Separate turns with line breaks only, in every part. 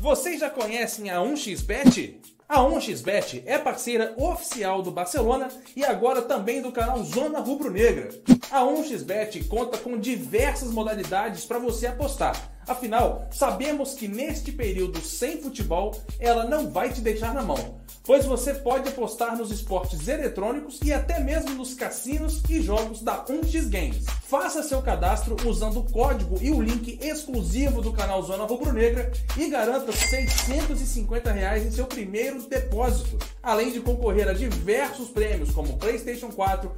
Vocês já conhecem a 1xBet? A 1xBet é parceira oficial do Barcelona e agora também do canal Zona Rubro Negra. A 1xBet conta com diversas modalidades para você apostar. Afinal, sabemos que neste período sem futebol, ela não vai te deixar na mão pois você pode apostar nos esportes eletrônicos e até mesmo nos cassinos e jogos da 1x Games. Faça seu cadastro usando o código e o link exclusivo do canal Zona Rubro Negra e garanta 650 reais em seu primeiro depósito, além de concorrer a diversos prêmios como PlayStation 4,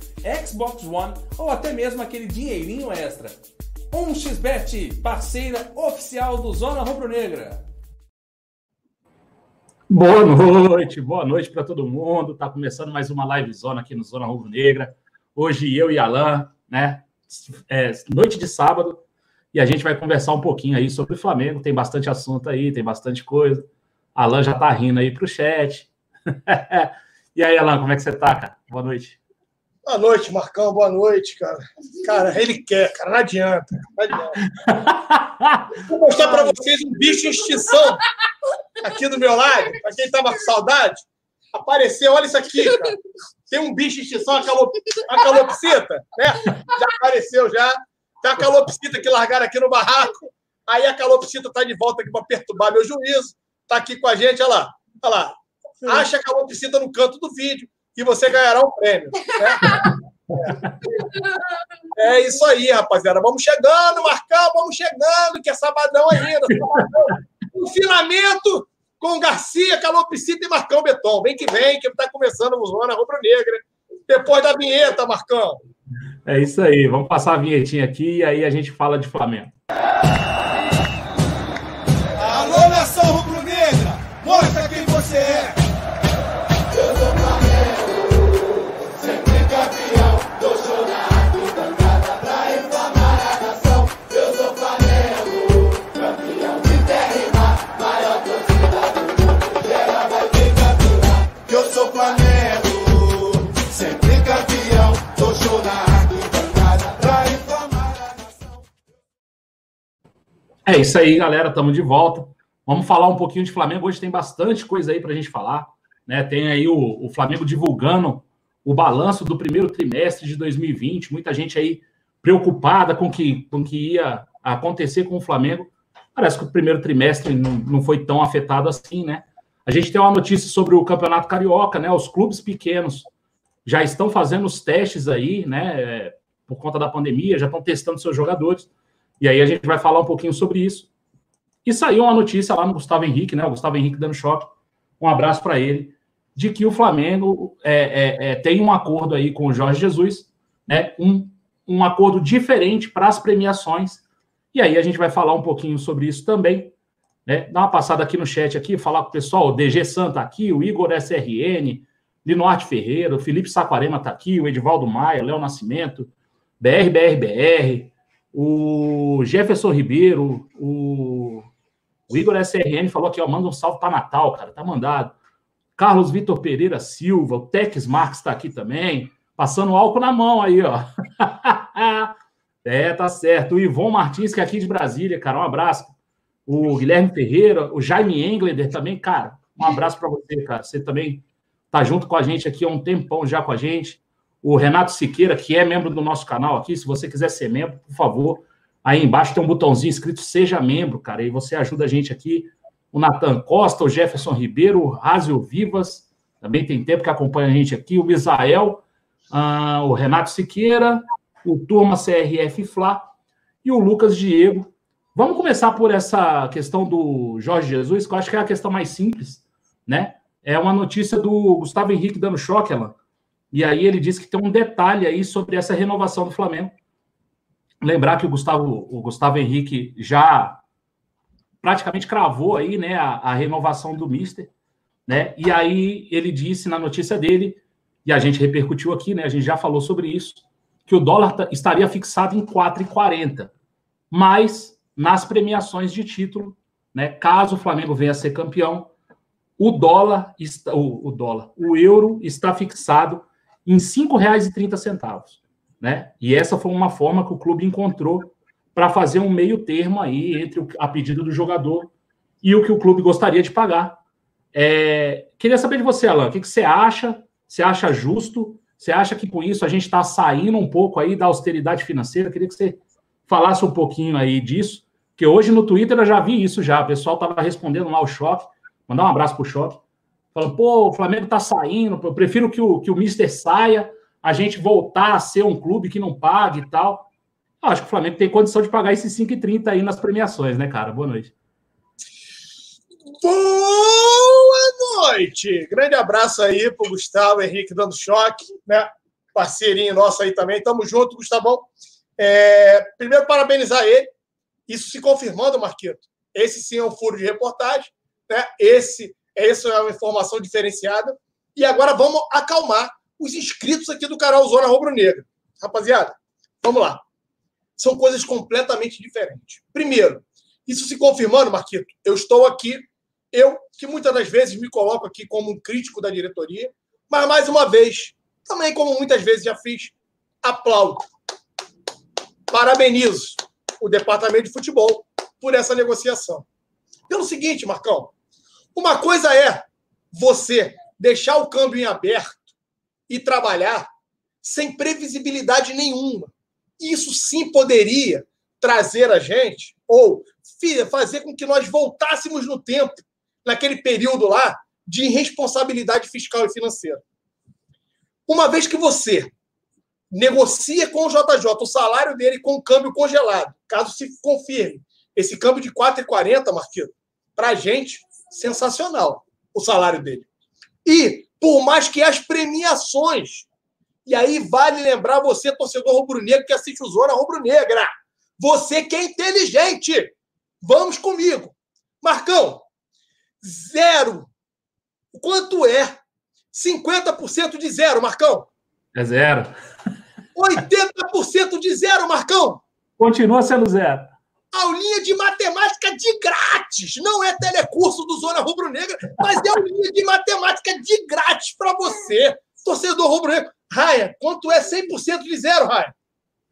Xbox One ou até mesmo aquele dinheirinho extra. 1xBet, parceira oficial do Zona Rubro Negra.
Boa noite, boa noite para todo mundo. Tá começando mais uma live zona aqui no Zona Rubro Negra. Hoje eu e Alan, né? É, noite de sábado e a gente vai conversar um pouquinho aí sobre o Flamengo. Tem bastante assunto aí, tem bastante coisa. Alan já tá rindo aí pro chat. e aí, Alan, como é que você tá, cara? Boa noite.
Boa noite, Marcão. Boa noite, cara. Cara, ele quer, cara. Não adianta. Não adianta. Vou mostrar para vocês um bicho em extinção aqui do meu lado, para quem estava com saudade, apareceu, olha isso aqui, cara. Tem um bicho de extinção, a, calop... a calopsita, né? Já apareceu, já. Tem a calopsita que largaram aqui no barraco. Aí a calopsita está de volta aqui para perturbar meu juízo. Está aqui com a gente, olha lá. Olha lá. Acha a calopsita no canto do vídeo e você ganhará um prêmio. Né? É isso aí, rapaziada. Vamos chegando, Marcão, vamos chegando, que é sabadão ainda. Sabadão. Confinamento com Garcia, Calopsita e Marcão Beton. Vem que vem, que está começando o Zona Rubro Negra. Depois da vinheta, Marcão.
É isso aí. Vamos passar a vinhetinha aqui e aí a gente fala de Flamengo.
Alô, nação rubro-negra! Mostra quem você é!
É isso aí, galera. Estamos de volta. Vamos falar um pouquinho de Flamengo. Hoje tem bastante coisa aí para a gente falar. Né? Tem aí o, o, Flamengo divulgando o balanço do primeiro trimestre de 2020. Muita gente aí preocupada com que, o que ia acontecer com o Flamengo. Parece que o primeiro trimestre não, não foi tão afetado assim, né? A gente tem uma notícia sobre o Campeonato Carioca, né? Os clubes pequenos já estão fazendo os testes aí, né? Por conta da pandemia, já estão testando seus jogadores. E aí a gente vai falar um pouquinho sobre isso. E saiu uma notícia lá no Gustavo Henrique, né? O Gustavo Henrique dando choque. Um abraço para ele, de que o Flamengo é, é, é, tem um acordo aí com o Jorge Jesus, né? Um, um acordo diferente para as premiações. E aí a gente vai falar um pouquinho sobre isso também. Né? Dá uma passada aqui no chat aqui, falar com o pessoal, o DG Santa aqui, o Igor SRN, Linoarte Ferreira, o Felipe Saquarema está aqui, o Edivaldo Maia, Léo Nascimento, BRBRBR, o Jefferson Ribeiro, o, o Igor SRN falou aqui, ó, manda um salve para Natal, cara, tá mandado. Carlos Vitor Pereira Silva, o Tex Marques está aqui também, passando álcool na mão aí, ó. é, tá certo. O Ivon Martins, que é aqui de Brasília, cara, um abraço. O Guilherme Ferreira, o Jaime Engleder também, cara, um abraço para você, cara. Você também tá junto com a gente aqui há um tempão já com a gente o Renato Siqueira, que é membro do nosso canal aqui. Se você quiser ser membro, por favor, aí embaixo tem um botãozinho escrito Seja Membro, cara, e você ajuda a gente aqui. O Natan Costa, o Jefferson Ribeiro, o Rázio Vivas, também tem tempo que acompanha a gente aqui, o Misael, uh, o Renato Siqueira, o Turma CRF Fla e o Lucas Diego. Vamos começar por essa questão do Jorge Jesus, que eu acho que é a questão mais simples, né? É uma notícia do Gustavo Henrique dando choque, Alan, e aí ele disse que tem um detalhe aí sobre essa renovação do Flamengo. Lembrar que o Gustavo, o Gustavo Henrique já praticamente cravou aí, né, a, a renovação do Mister, né? E aí ele disse na notícia dele, e a gente repercutiu aqui, né? A gente já falou sobre isso, que o dólar estaria fixado em 4,40. Mas nas premiações de título, né, caso o Flamengo venha a ser campeão, o dólar o dólar, o euro está fixado em R$ 5,30, né? E essa foi uma forma que o clube encontrou para fazer um meio termo aí entre a pedido do jogador e o que o clube gostaria de pagar. É, queria saber de você, Alan, o que, que você acha? Você acha justo? Você acha que com isso a gente está saindo um pouco aí da austeridade financeira? Queria que você falasse um pouquinho aí disso, que hoje no Twitter eu já vi isso já, o pessoal estava respondendo lá o choque, mandar um abraço pro choque, falando, pô, o Flamengo está saindo, eu prefiro que o, que o Mister saia, a gente voltar a ser um clube que não pague e tal. Eu acho que o Flamengo tem condição de pagar esses 5,30 aí nas premiações, né, cara? Boa noite.
Boa noite! Grande abraço aí pro Gustavo Henrique dando choque, né? Parceirinho nosso aí também. Tamo junto, Gustavão. É, primeiro, parabenizar ele. Isso se confirmando, Marquito. Esse sim é um furo de reportagem, né? Esse, essa é uma informação diferenciada. E agora vamos acalmar os inscritos aqui do canal Zona Rubro Negra. Rapaziada, vamos lá. São coisas completamente diferentes. Primeiro, isso se confirmando, Marquito, eu estou aqui, eu que muitas das vezes me coloco aqui como um crítico da diretoria, mas mais uma vez, também como muitas vezes já fiz, aplaudo. Parabenizo o departamento de futebol por essa negociação. Pelo seguinte, Marcão, uma coisa é você deixar o câmbio em aberto e trabalhar sem previsibilidade nenhuma. Isso sim poderia trazer a gente, ou fazer com que nós voltássemos no tempo, naquele período lá de irresponsabilidade fiscal e financeira. Uma vez que você negocia com o JJ o salário dele com o câmbio congelado, caso se confirme esse câmbio de 4,40, Marquito, para a gente, sensacional o salário dele. E por mais que as premiações. E aí vale lembrar você, torcedor rubro-negro, que assiste o Zona Rubro-Negra. Você que é inteligente. Vamos comigo. Marcão, zero. Quanto é 50% de zero, Marcão?
É zero.
80% de zero, Marcão?
Continua sendo zero
aulinha de matemática de grátis. Não é telecurso do Zona Rubro Negra, mas é aulinha de matemática de grátis para você, torcedor rubro negro. Raia, quanto é 100% de zero, Raia?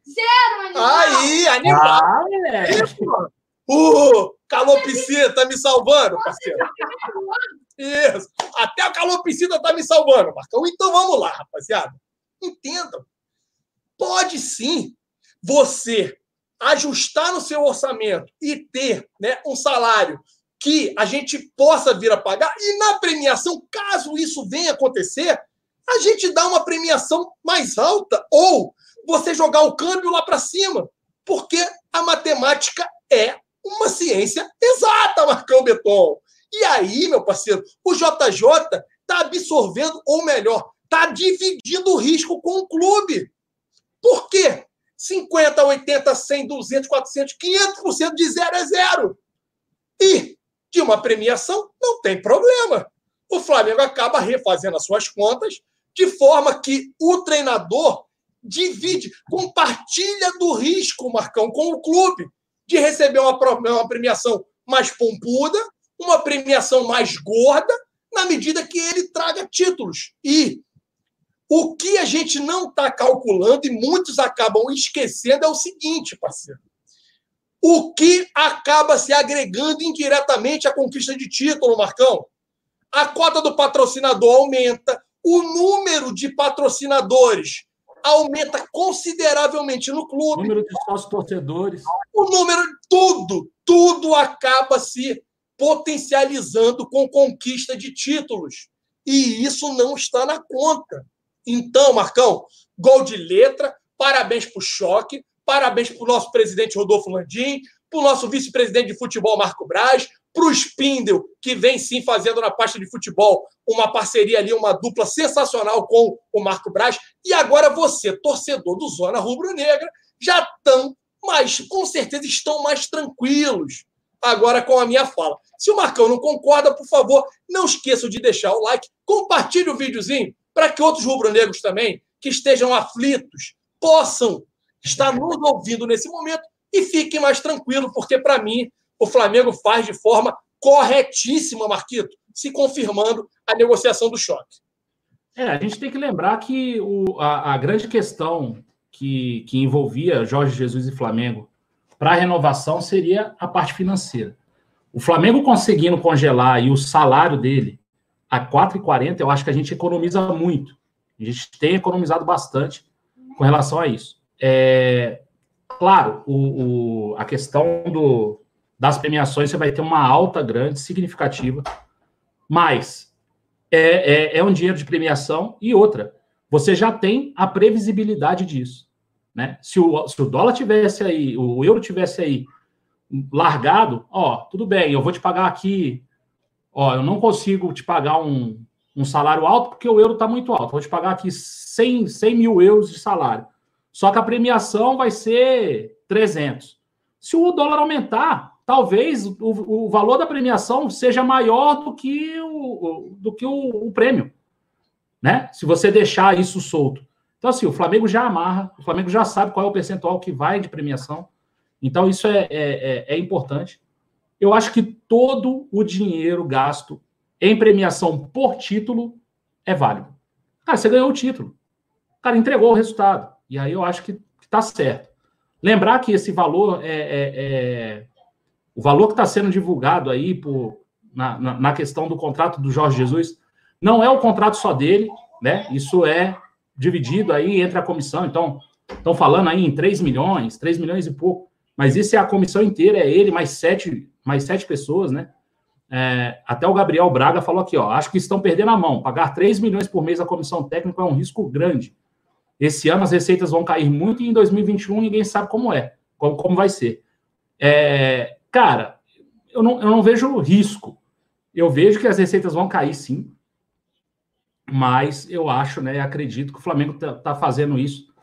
Zero, animal.
Aí, animal. Ah, o calopsita tá me salvando, parceiro. Isso. Até o calopsita tá me salvando, Marcão. Então vamos lá, rapaziada. Entendam. Pode sim você ajustar no seu orçamento e ter né, um salário que a gente possa vir a pagar, e na premiação, caso isso venha acontecer, a gente dá uma premiação mais alta, ou você jogar o câmbio lá para cima, porque a matemática é uma ciência exata, Marcão Beton. E aí, meu parceiro, o JJ está absorvendo, ou melhor, está dividindo o risco com o clube. Por quê? 50, 80, 100, 200, 400, 500% de zero é zero. E de uma premiação não tem problema. O Flamengo acaba refazendo as suas contas de forma que o treinador divide, compartilha do risco, Marcão, com o clube de receber uma, uma premiação mais pompuda, uma premiação mais gorda, na medida que ele traga títulos. E o que a gente não está calculando e muitos acabam esquecendo é o seguinte, parceiro. O que acaba se agregando indiretamente à conquista de título, Marcão? A cota do patrocinador aumenta, o número de patrocinadores aumenta consideravelmente no clube.
O número de sócios torcedores.
O número, tudo, tudo acaba se potencializando com conquista de títulos. E isso não está na conta. Então, Marcão, gol de letra, parabéns para o Choque, parabéns para o nosso presidente Rodolfo Landim, para o nosso vice-presidente de futebol, Marco Braz, para o Spindel, que vem sim fazendo na pasta de futebol uma parceria ali, uma dupla sensacional com o Marco Braz. E agora você, torcedor do Zona Rubro Negra, já estão mais, com certeza estão mais tranquilos agora com a minha fala. Se o Marcão não concorda, por favor, não esqueçam de deixar o like, compartilhe o videozinho para que outros rubro-negros também, que estejam aflitos, possam estar nos ouvindo nesse momento e fiquem mais tranquilos, porque, para mim, o Flamengo faz de forma corretíssima, Marquito, se confirmando a negociação do choque.
É, a gente tem que lembrar que o, a, a grande questão que, que envolvia Jorge Jesus e Flamengo para a renovação seria a parte financeira. O Flamengo conseguindo congelar e o salário dele a 4,40, eu acho que a gente economiza muito. A gente tem economizado bastante com relação a isso. É, claro, o, o, a questão do, das premiações, você vai ter uma alta grande, significativa, mas é, é, é um dinheiro de premiação e outra, você já tem a previsibilidade disso. Né? Se, o, se o dólar tivesse aí, o euro tivesse aí largado, ó, tudo bem, eu vou te pagar aqui, ó, eu não consigo te pagar um, um salário alto porque o euro está muito alto, vou te pagar aqui 100, 100 mil euros de salário. Só que a premiação vai ser 300. Se o dólar aumentar, talvez o, o valor da premiação seja maior do que o, do que o, o prêmio, né? Se você deixar isso solto. Então, assim, o Flamengo já amarra, o Flamengo já sabe qual é o percentual que vai de premiação. Então, isso é, é, é, é importante. Eu acho que todo o dinheiro gasto em premiação por título é válido. Cara, você ganhou o título. Cara entregou o resultado. E aí eu acho que está certo. Lembrar que esse valor é, é, é o valor que está sendo divulgado aí por, na, na, na, questão do contrato do Jorge Jesus não é o contrato só dele, né? Isso é dividido aí entre a comissão. Então, estão falando aí em 3 milhões, 3 milhões e pouco. Mas isso é a comissão inteira, é ele, mais sete, mais sete pessoas, né? É, até o Gabriel Braga falou aqui, ó. Acho que estão perdendo a mão. Pagar 3 milhões por mês a comissão técnica é um risco grande. Esse ano as receitas vão cair muito e em 2021 ninguém sabe como é, como, como vai ser. É, cara, eu não, eu não vejo risco. Eu vejo que as receitas vão cair sim, mas eu acho, né, acredito que o Flamengo está tá fazendo isso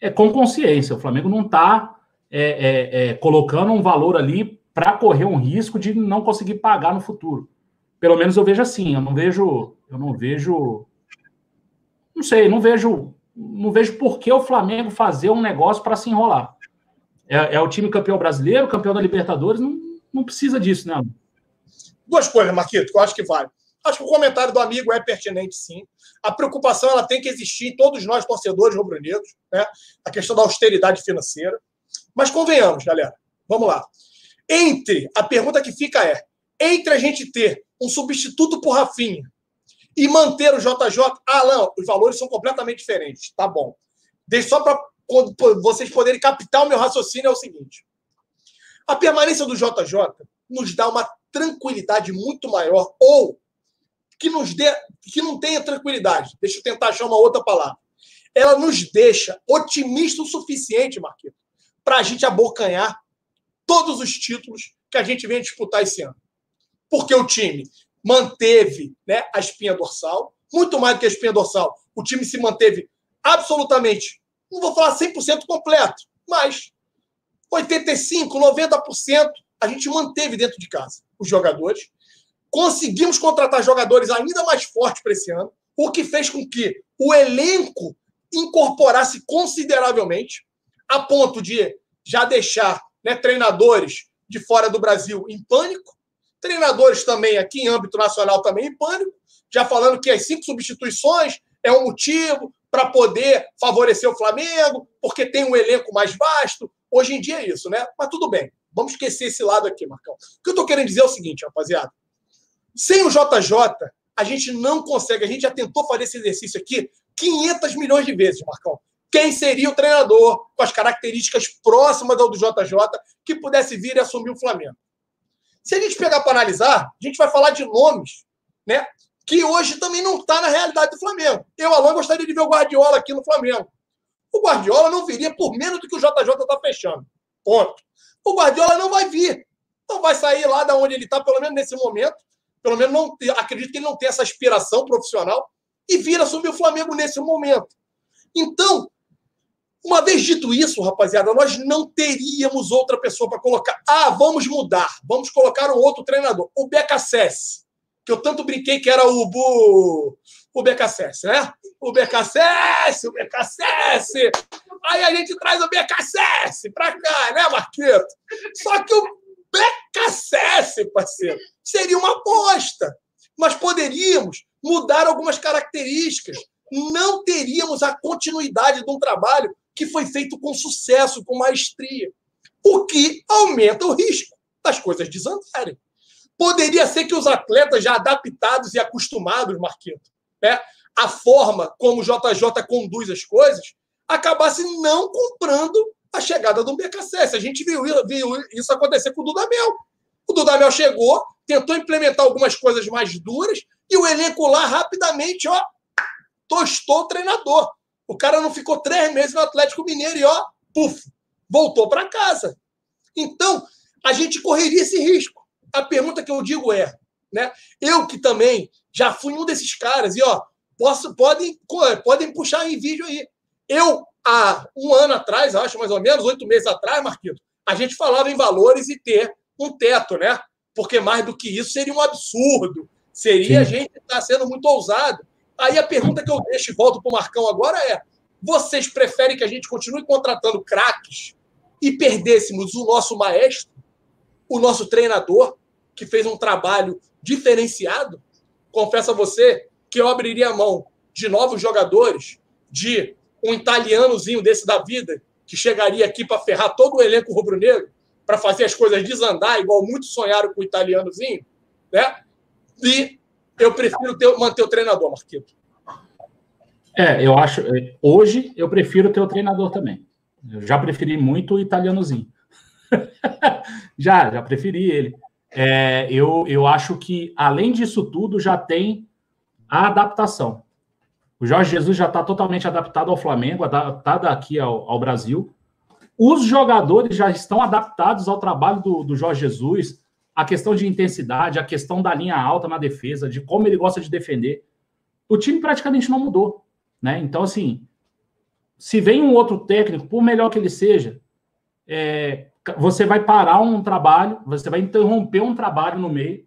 é com consciência. O Flamengo não está é, é, é, colocando um valor ali para correr um risco de não conseguir pagar no futuro. Pelo menos eu vejo assim. Eu não vejo, eu não vejo, não sei, não vejo, não vejo por que o Flamengo fazer um negócio para se enrolar. É, é, o time campeão brasileiro, campeão da Libertadores, não, não precisa disso, né?
Duas coisas, Marquito, que eu acho que vale. Acho que o comentário do amigo é pertinente, sim. A preocupação ela tem que existir em todos nós, torcedores rubro-negros, né? a questão da austeridade financeira. Mas convenhamos, galera, vamos lá. Entre, a pergunta que fica é: entre a gente ter um substituto por Rafinha e manter o JJ, não, os valores são completamente diferentes. Tá bom. Deixa só para vocês poderem captar o meu raciocínio é o seguinte: a permanência do JJ nos dá uma tranquilidade muito maior ou que nos dê, que não tenha tranquilidade. Deixa eu tentar achar uma outra palavra. Ela nos deixa otimista o suficiente, Marquinhos, para a gente abocanhar todos os títulos que a gente vem disputar esse ano. Porque o time manteve né, a espinha dorsal, muito mais do que a espinha dorsal. O time se manteve absolutamente, não vou falar 100% completo, mas 85%, 90% a gente manteve dentro de casa os jogadores. Conseguimos contratar jogadores ainda mais fortes para esse ano, o que fez com que o elenco incorporasse consideravelmente, a ponto de já deixar né, treinadores de fora do Brasil em pânico, treinadores também aqui em âmbito nacional também em pânico, já falando que as cinco substituições é um motivo para poder favorecer o Flamengo, porque tem um elenco mais vasto. Hoje em dia é isso, né? Mas tudo bem. Vamos esquecer esse lado aqui, Marcão. O que eu estou querendo dizer é o seguinte, rapaziada. Sem o JJ, a gente não consegue. A gente já tentou fazer esse exercício aqui 500 milhões de vezes, Marcão. Quem seria o treinador com as características próximas ao do JJ que pudesse vir e assumir o Flamengo? Se a gente pegar para analisar, a gente vai falar de nomes, né? Que hoje também não está na realidade do Flamengo. Eu, Alan, gostaria de ver o Guardiola aqui no Flamengo. O Guardiola não viria por menos do que o JJ está fechando. Ponto. O Guardiola não vai vir. Não vai sair lá da onde ele está, pelo menos nesse momento, pelo menos não acredito que ele não tem essa aspiração profissional e vir assumir o Flamengo nesse momento. Então, uma vez dito isso, rapaziada, nós não teríamos outra pessoa para colocar. Ah, vamos mudar, vamos colocar um outro treinador, o BKSS, que eu tanto brinquei que era o Bu... o BKSS, né? O BKSS, o BKSS. Aí a gente traz o BKSS para cá, né, Marquito? Só que o BKSS, parceiro, seria uma aposta. Nós poderíamos mudar algumas características. Não teríamos a continuidade de um trabalho que foi feito com sucesso, com maestria. O que aumenta o risco das coisas desandarem. Poderia ser que os atletas já adaptados e acostumados, Marquito, né, a forma como o JJ conduz as coisas, acabassem não comprando a chegada do BKSS. A gente viu, viu isso acontecer com o Dudamel. O Dudamel chegou, tentou implementar algumas coisas mais duras e o elenco lá rapidamente, ó, tostou o treinador. O cara não ficou três meses no Atlético Mineiro e, ó, puf, voltou para casa. Então, a gente correria esse risco. A pergunta que eu digo é, né? Eu que também já fui um desses caras, e ó, posso, podem, podem puxar em vídeo aí. Eu, há um ano atrás, acho mais ou menos, oito meses atrás, Marquito, a gente falava em valores e ter um teto, né? Porque mais do que isso seria um absurdo. Seria Sim. a gente estar tá sendo muito ousado. Aí a pergunta que eu deixo e volto para o Marcão agora é: vocês preferem que a gente continue contratando craques e perdêssemos o nosso maestro, o nosso treinador, que fez um trabalho diferenciado? Confesso a você que eu abriria a mão de novos jogadores, de um italianozinho desse da vida, que chegaria aqui para ferrar todo o elenco rubro-negro, para fazer as coisas desandar, igual muitos sonharam com o italianozinho, né? E eu prefiro ter, manter o treinador, Marquito.
É, eu acho. É, hoje eu prefiro ter o treinador também. Eu já preferi muito o italianozinho. já, já preferi ele. É, eu, eu acho que, além disso tudo, já tem a adaptação. O Jorge Jesus já está totalmente adaptado ao Flamengo, adaptado aqui ao, ao, Brasil. Os jogadores já estão adaptados ao trabalho do, do Jorge Jesus, a questão de intensidade, a questão da linha alta na defesa, de como ele gosta de defender. O time praticamente não mudou. Né? Então, assim, se vem um outro técnico, por melhor que ele seja, é, você vai parar um trabalho, você vai interromper um trabalho no meio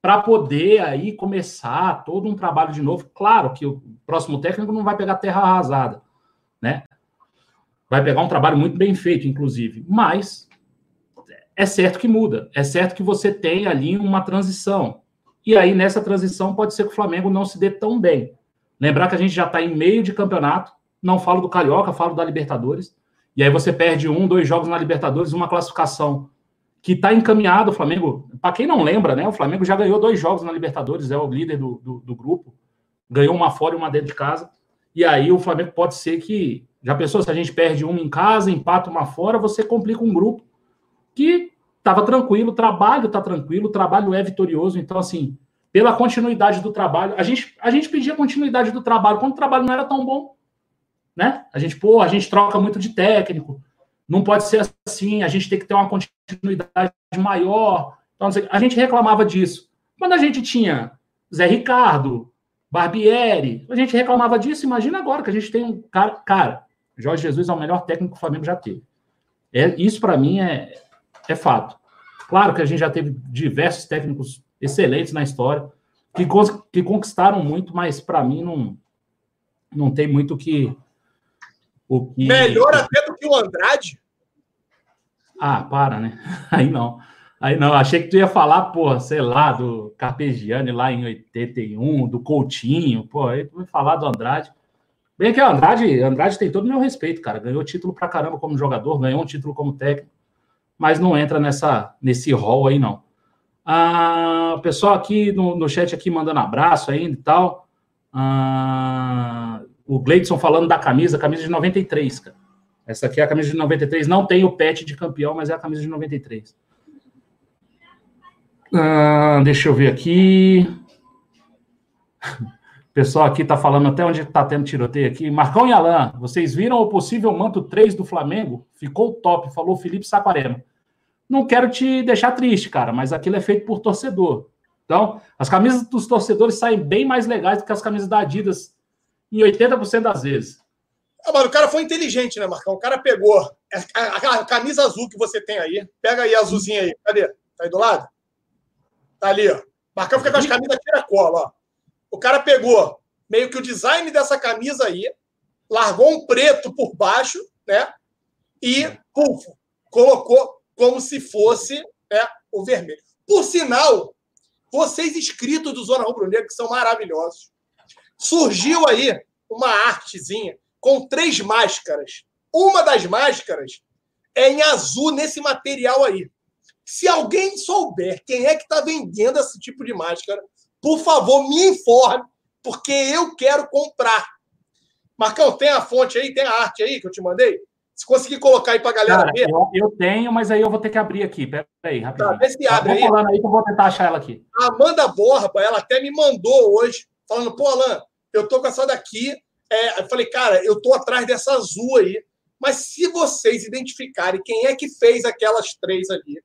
para poder aí começar todo um trabalho de novo. Claro que o próximo técnico não vai pegar terra arrasada, né? Vai pegar um trabalho muito bem feito, inclusive, mas é certo que muda, é certo que você tem ali uma transição. E aí, nessa transição, pode ser que o Flamengo não se dê tão bem. Lembrar que a gente já está em meio de campeonato, não falo do Carioca, falo da Libertadores. E aí você perde um, dois jogos na Libertadores, uma classificação que está encaminhado. O Flamengo, para quem não lembra, né? O Flamengo já ganhou dois jogos na Libertadores, é o líder do, do, do grupo. Ganhou uma fora e uma dentro de casa. E aí o Flamengo pode ser que. Já pensou se a gente perde uma em casa, empata uma fora, você complica um grupo que estava tranquilo, o trabalho está tranquilo, o trabalho é vitorioso. Então, assim, pela continuidade do trabalho, a gente, a gente pedia continuidade do trabalho quando o trabalho não era tão bom né? A gente, pô, a gente troca muito de técnico, não pode ser assim, a gente tem que ter uma continuidade maior. Então, a gente reclamava disso. Quando a gente tinha Zé Ricardo, Barbieri, a gente reclamava disso. Imagina agora que a gente tem um cara. Cara, Jorge Jesus é o melhor técnico que o Flamengo já teve. É, isso, para mim, é, é fato. Claro que a gente já teve diversos técnicos excelentes na história, que, que conquistaram muito, mas para mim não, não tem muito o que,
o que... Melhor até do que o Andrade.
Ah, para, né? Aí não. Aí não, achei que tu ia falar, pô, sei lá, do Carpegiani lá em 81, do Coutinho, pô, aí tu vai falar do Andrade. Bem que o Andrade, Andrade tem todo o meu respeito, cara. Ganhou título pra caramba como jogador, ganhou um título como técnico, mas não entra nessa, nesse rol aí, não. Ah, o pessoal aqui no, no chat aqui mandando abraço ainda e tal. Ah, o Gleidson falando da camisa, camisa de 93, cara. Essa aqui é a camisa de 93. Não tem o pet de campeão, mas é a camisa de 93. Ah, deixa eu ver aqui. O pessoal aqui tá falando até onde tá tendo tiroteio aqui. Marcão e Alain, vocês viram o possível manto 3 do Flamengo? Ficou top, falou Felipe Saquarema. Não quero te deixar triste, cara, mas aquilo é feito por torcedor. Então, as camisas dos torcedores saem bem mais legais do que as camisas da Adidas em 80% das vezes.
Ah, o cara foi inteligente, né, Marcão? O cara pegou a, a, camisa azul que você tem aí. Pega aí a azulzinha aí. Cadê? Tá aí do lado? Tá ali, ó. Marcão fica com as camisas tira-cola, ó. O cara pegou meio que o design dessa camisa aí, largou um preto por baixo, né? E, puf, colocou como se fosse né, o vermelho. Por sinal, vocês inscritos do Zona Rubro Negro, que são maravilhosos, surgiu aí uma artezinha com três máscaras. Uma das máscaras é em azul nesse material aí. Se alguém souber quem é que está vendendo esse tipo de máscara, por favor, me informe, porque eu quero comprar. Marcão, tem a fonte aí, tem a arte aí que eu te mandei? Se conseguir colocar aí para a galera Cara, ver.
Eu, eu, tenho, mas aí eu vou ter que abrir aqui. Pera aí, rapidinho. Tá,
vê se abre
aí. falando aí que eu vou tentar achar ela aqui.
A Amanda Borba, ela até me mandou hoje, falando, pô, Alan, eu tô com essa daqui. É, eu falei, cara, eu tô atrás dessa azul aí. Mas se vocês identificarem quem é que fez aquelas três ali,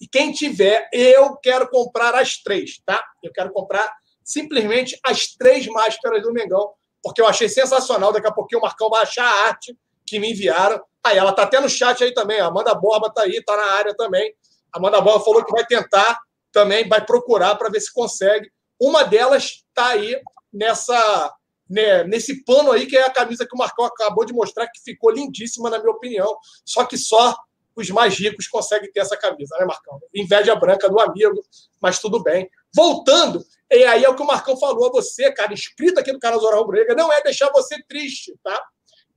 e quem tiver, eu quero comprar as três, tá? Eu quero comprar simplesmente as três máscaras do Mengão, porque eu achei sensacional. Daqui a pouquinho o Marcão vai achar a arte que me enviaram. Aí ela tá até no chat aí também. A Amanda Borba tá aí, tá na área também. A Amanda Borba falou que vai tentar também, vai procurar para ver se consegue. Uma delas tá aí nessa né, nesse pano aí que é a camisa que o Marcão acabou de mostrar que ficou lindíssima na minha opinião. Só que só os mais ricos conseguem ter essa camisa, né, Marcão? Inveja branca do amigo, mas tudo bem. Voltando, e aí é o que o Marcão falou a você, cara, inscrito aqui no canal Zora Rubro não é deixar você triste, tá?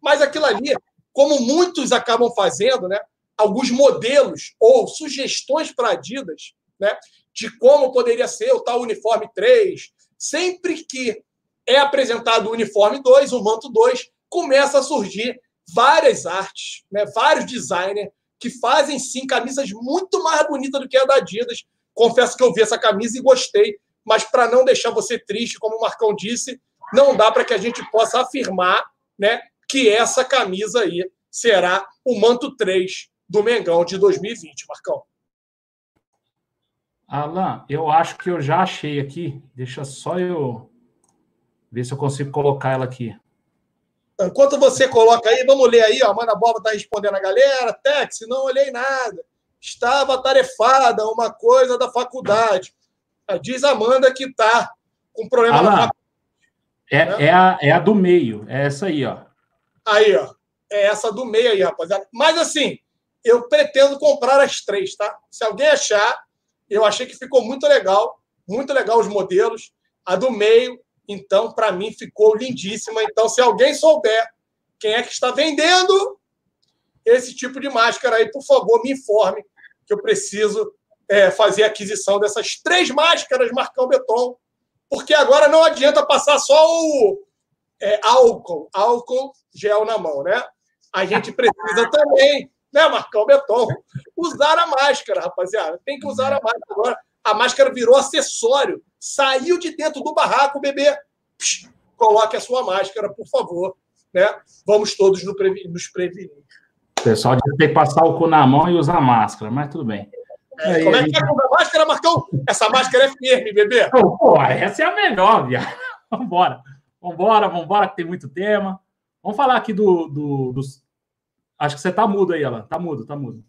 Mas aquilo ali, como muitos acabam fazendo, né? Alguns modelos ou sugestões para Adidas, né? De como poderia ser o tal uniforme 3. Sempre que é apresentado o uniforme 2, o manto 2, começa a surgir várias artes, né? vários designers que fazem sim camisas muito mais bonitas do que a da Adidas. Confesso que eu vi essa camisa e gostei, mas para não deixar você triste, como o Marcão disse, não dá para que a gente possa afirmar né, que essa camisa aí será o manto 3 do Mengão de 2020, Marcão.
Alan, eu acho que eu já achei aqui. Deixa só eu ver se eu consigo colocar ela aqui.
Enquanto você coloca aí, vamos ler aí, ó. A Mana Boba está respondendo a galera. Tex, não olhei nada. Estava tarefada, uma coisa da faculdade. Diz a Amanda que está com problema
Alan, na faculdade. É, né? é, a, é a do meio, é essa aí, ó.
Aí, ó. É essa do meio aí, rapaziada. Mas assim, eu pretendo comprar as três, tá? Se alguém achar, eu achei que ficou muito legal. Muito legal os modelos. A do meio então, para mim, ficou lindíssima. Então, se alguém souber quem é que está vendendo esse tipo de máscara aí, por favor, me informe que eu preciso é, fazer a aquisição dessas três máscaras Marcão Beton, porque agora não adianta passar só o é, álcool, álcool gel na mão, né? A gente precisa também, né, Marcão Beton, usar a máscara, rapaziada. Tem que usar a máscara agora. A máscara virou acessório Saiu de dentro do barraco, bebê. Psh, coloque a sua máscara, por favor. Né? Vamos todos nos prevenir.
O pessoal tem que passar o cu na mão e usar máscara, mas tudo bem.
É, como é que é a máscara, Marcão? Essa máscara é firme, bebê.
Pô, essa é a melhor, viado. Vambora. Vambora, vambora, que tem muito tema. Vamos falar aqui do, do, dos. Acho que você tá mudo aí, Alan. Tá mudo, tá mudo.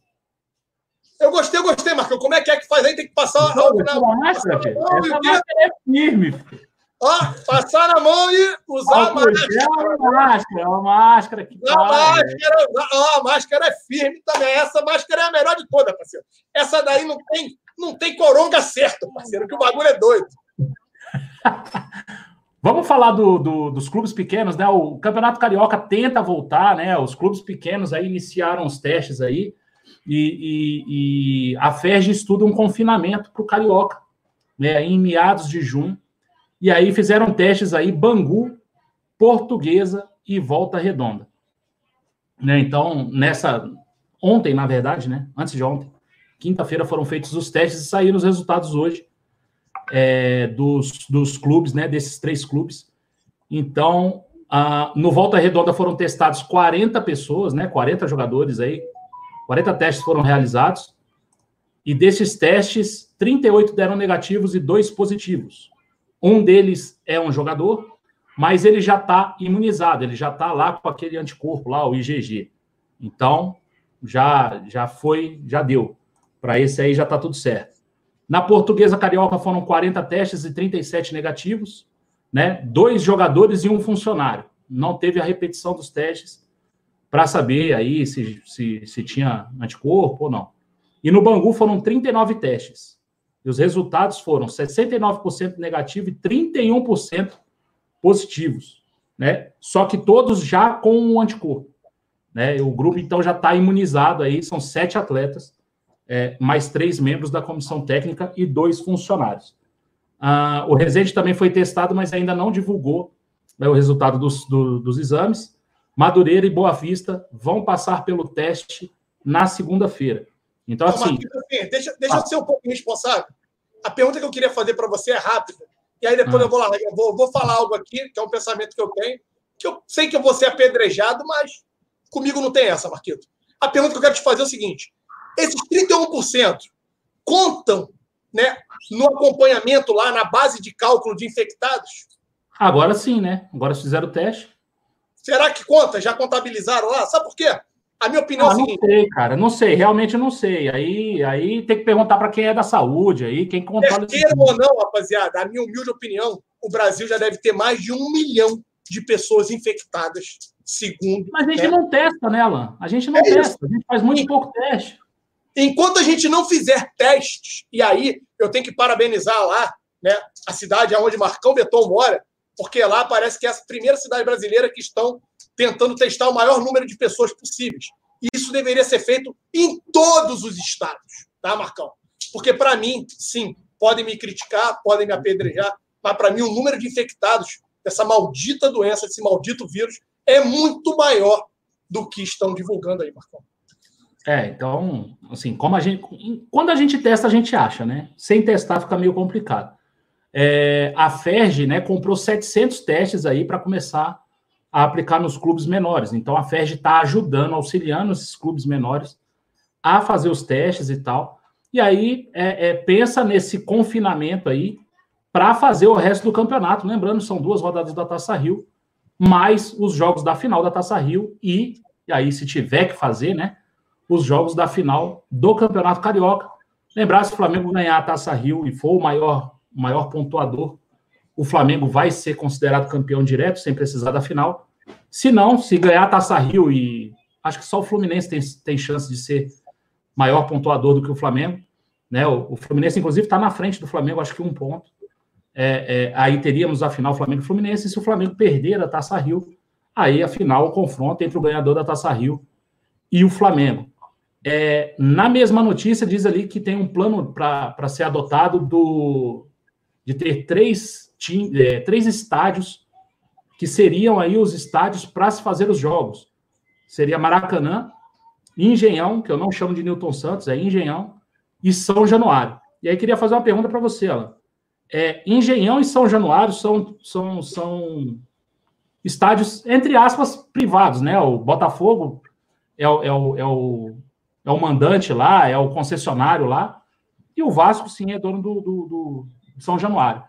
Eu gostei, eu gostei, Marcão. Como é que é que faz aí? Tem que passar
Não, álcool na máscara, filho. Essa máscara é firme, filho.
Ó, passar na mão e usar a máscara.
É uma máscara, é uma máscara que
a máscara, ó, a máscara é firme também. Essa máscara é a melhor de todas, parceiro. Essa daí não tem, não tem coronga certo, parceiro, que o bagulho é doido.
Vamos falar do, do, dos clubes pequenos, né? O Campeonato Carioca tenta voltar, né? Os clubes pequenos aí iniciaram os testes aí. E, e, e a FERJ estuda um confinamento para o Carioca, né, em meados de junho. E aí fizeram testes aí, Bangu, Portuguesa e Volta Redonda. Né, então, nessa. Ontem, na verdade, né? Antes de ontem, quinta-feira foram feitos os testes e saíram os resultados hoje é, dos, dos clubes, né? Desses três clubes. Então, no Volta Redonda foram testados 40 pessoas, né? 40 jogadores aí, 40 testes foram realizados e desses testes, 38 deram negativos e dois positivos. Um deles é um jogador, mas ele já está imunizado, ele já está lá com aquele anticorpo lá, o IgG. Então, já já foi, já deu. Para esse aí já está tudo certo. Na portuguesa carioca foram 40 testes e 37 negativos, né? Dois jogadores e um funcionário. Não teve a repetição dos testes para saber aí se, se, se tinha anticorpo ou não. E no Bangu foram 39 testes. E os resultados foram 69% negativo e 31% positivos, né? Só que todos já com o anticorpo, né? O grupo então já está imunizado aí, são sete atletas é, mais três membros da comissão técnica e dois funcionários. Ah, o Resende também foi testado, mas ainda não divulgou né, o resultado dos, do, dos exames. Madureira e Boa Vista vão passar pelo teste na segunda-feira. Então, então assim.
assim deixa, deixa ah, eu ser um pouco responsável. A pergunta que eu queria fazer para você é rápida. E aí depois ah, eu vou lá, eu vou, vou falar algo aqui, que é um pensamento que eu tenho, que eu sei que eu vou ser apedrejado, mas comigo não tem essa, Marquito. A pergunta que eu quero te fazer é o seguinte: esses 31% contam né, no acompanhamento lá, na base de cálculo de infectados?
Agora sim, né? Agora fizeram o teste.
Será que conta? Já contabilizaram lá? Sabe por quê? A minha opinião ah, é a
seguinte. Não sei, cara. Não sei. Realmente não sei. Aí, aí tem que perguntar para quem é da saúde, aí quem controla.
Quer ou não, rapaziada, a minha humilde opinião, o Brasil já deve ter mais de um milhão de pessoas infectadas, segundo.
Mas a gente né? não testa, né, Alan? A gente não é testa. Isso. A gente faz muito pouco teste.
Enquanto a gente não fizer testes, e aí eu tenho que parabenizar lá, né, a cidade onde Marcão Beton mora, porque lá parece que é a primeira cidade brasileira que estão tentando testar o maior número de pessoas possíveis. E isso deveria ser feito em todos os estados, tá, Marcão? Porque, para mim, sim, podem me criticar, podem me apedrejar, mas, para mim, o número de infectados dessa maldita doença, desse maldito vírus, é muito maior do que estão divulgando aí, Marcão.
É, então, assim, como a gente. Quando a gente testa, a gente acha, né? Sem testar fica meio complicado. É, a FERJ, né, comprou 700 testes aí para começar a aplicar nos clubes menores. Então, a FERJ está ajudando, auxiliando esses clubes menores a fazer os testes e tal. E aí, é, é, pensa nesse confinamento aí para fazer o resto do campeonato. Lembrando, são duas rodadas da Taça Rio, mais os jogos da final da Taça Rio e, e aí, se tiver que fazer, né? Os jogos da final do Campeonato Carioca. Lembrar, se o Flamengo ganhar a Taça Rio e for o maior, maior pontuador, o Flamengo vai ser considerado campeão direto, sem precisar da final. Se não, se ganhar a Taça Rio e acho que só o Fluminense tem, tem chance de ser maior pontuador do que o Flamengo. Né? O, o Fluminense, inclusive, está na frente do Flamengo, acho que um ponto. É, é, aí teríamos a final Flamengo Fluminense. E se o Flamengo perder a Taça Rio, aí a final, o confronto entre o ganhador da Taça Rio e o Flamengo. É, na mesma notícia, diz ali que tem um plano para ser adotado do, de ter três, é, três estádios que seriam aí os estádios para se fazer os jogos. Seria Maracanã, Engenhão, que eu não chamo de Newton Santos, é Engenhão, e São Januário. E aí queria fazer uma pergunta para você, Alan. É, Engenhão e São Januário são, são, são estádios, entre aspas, privados, né? O Botafogo é, o, é, o, é o é o mandante lá, é o concessionário lá, e o Vasco, sim, é dono do, do, do São Januário.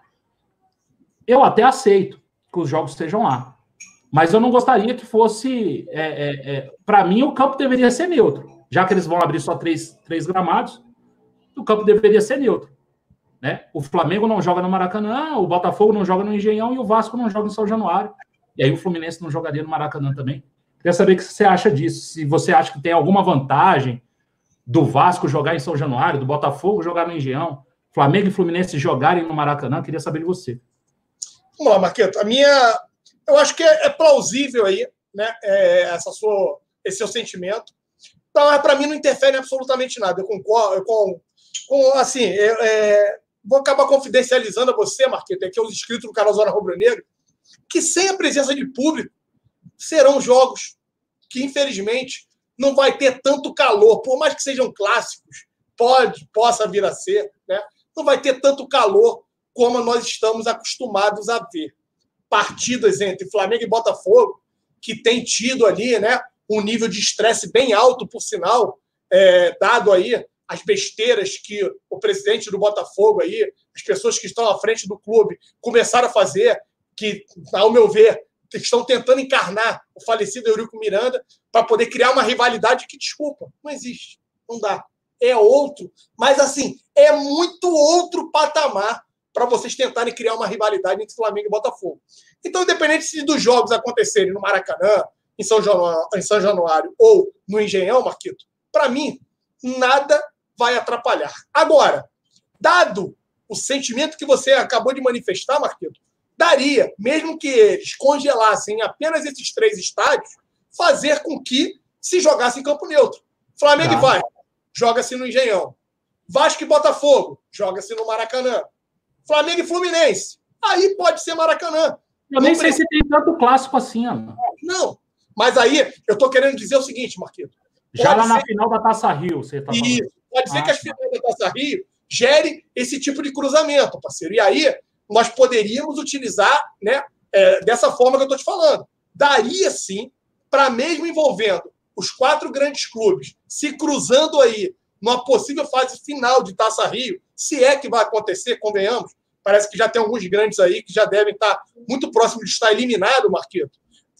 Eu até aceito que os jogos estejam lá, mas eu não gostaria que fosse. É, é, é, Para mim, o campo deveria ser neutro, já que eles vão abrir só três, três gramados, o campo deveria ser neutro. Né? O Flamengo não joga no Maracanã, o Botafogo não joga no Engenhão e o Vasco não joga no São Januário. E aí o Fluminense não jogaria no Maracanã também. Queria saber o que você acha disso. Se você acha que tem alguma vantagem do Vasco jogar em São Januário, do Botafogo jogar no Engenhão, Flamengo e Fluminense jogarem no Maracanã, queria saber de você.
Vamos lá, Marqueto. A minha. Eu acho que é, é plausível aí, né? É, essa sua, esse seu sentimento. Então, é, para mim, não interfere absolutamente nada. Eu concordo com. com assim, é, vou acabar confidencializando a você, Marqueto, aqui os inscritos do canal Zona Rubro Negro, que sem a presença de público, serão jogos que, infelizmente, não vai ter tanto calor, por mais que sejam clássicos, pode, possa vir a ser, né? não vai ter tanto calor como nós estamos acostumados a ver. Partidas entre Flamengo e Botafogo, que tem tido ali né, um nível de estresse bem alto, por sinal, é, dado aí as besteiras que o presidente do Botafogo aí, as pessoas que estão à frente do clube começaram a fazer, que, ao meu ver, estão tentando encarnar o falecido Eurico Miranda para poder criar uma rivalidade que, desculpa, não existe. Não dá. É outro, mas assim, é muito outro patamar para vocês tentarem criar uma rivalidade entre Flamengo e Botafogo. Então, independente se dos jogos acontecerem no Maracanã, em São Januário, em São Januário ou no Engenhão, Marquito, para mim, nada vai atrapalhar. Agora, dado o sentimento que você acabou de manifestar, Marquito, daria, mesmo que eles congelassem apenas esses três estádios, fazer com que se jogasse em campo neutro. Flamengo tá. vai. joga-se no Engenhão. Vasco e Botafogo, joga-se no Maracanã. Flamengo e Fluminense, aí pode ser Maracanã.
Eu nem sei se tem tanto clássico assim, Ana.
Não, mas aí eu estou querendo dizer o seguinte, Marquito.
Já lá ser... na final da Taça Rio, você está falando. Isso,
pode ser ah, que as tá. finais da Taça Rio gere esse tipo de cruzamento, parceiro. E aí nós poderíamos utilizar né, é, dessa forma que eu estou te falando. Daria sim, para mesmo envolvendo os quatro grandes clubes se cruzando aí numa possível fase final de Taça Rio, se é que vai acontecer, convenhamos, parece que já tem alguns grandes aí que já devem estar muito próximos de estar eliminado, Marquito.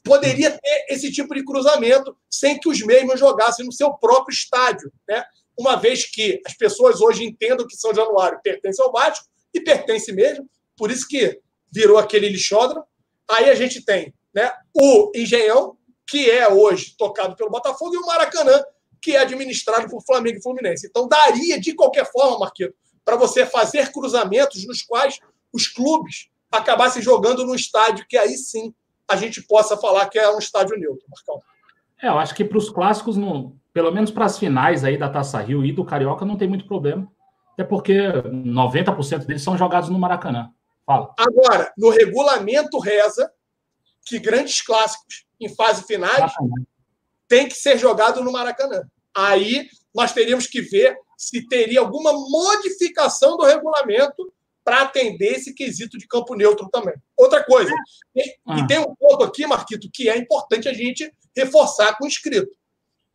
Poderia ter esse tipo de cruzamento sem que os mesmos jogassem no seu próprio estádio, né? Uma vez que as pessoas hoje entendam que São Januário pertence ao Vasco e pertence mesmo, por isso que virou aquele lixódromo. Aí a gente tem né, o Engenhão, que é hoje tocado pelo Botafogo, e o Maracanã, que é administrado por Flamengo e Fluminense. Então, daria, de qualquer forma, Marquinhos, para você fazer cruzamentos nos quais os clubes acabassem jogando no estádio, que aí sim a gente possa falar que é um estádio neutro, Marcão.
É, eu acho que para os clássicos, não, pelo menos para as finais aí da Taça Rio e do Carioca, não tem muito problema. Até porque 90% deles são jogados no Maracanã. Fala.
Agora, no regulamento reza que grandes clássicos em fase finais tem que ser jogado no Maracanã. Aí nós teríamos que ver se teria alguma modificação do regulamento para atender esse quesito de campo neutro também. Outra coisa, e, ah. e, tem um ponto aqui, Marquito, que é importante a gente reforçar com o inscrito.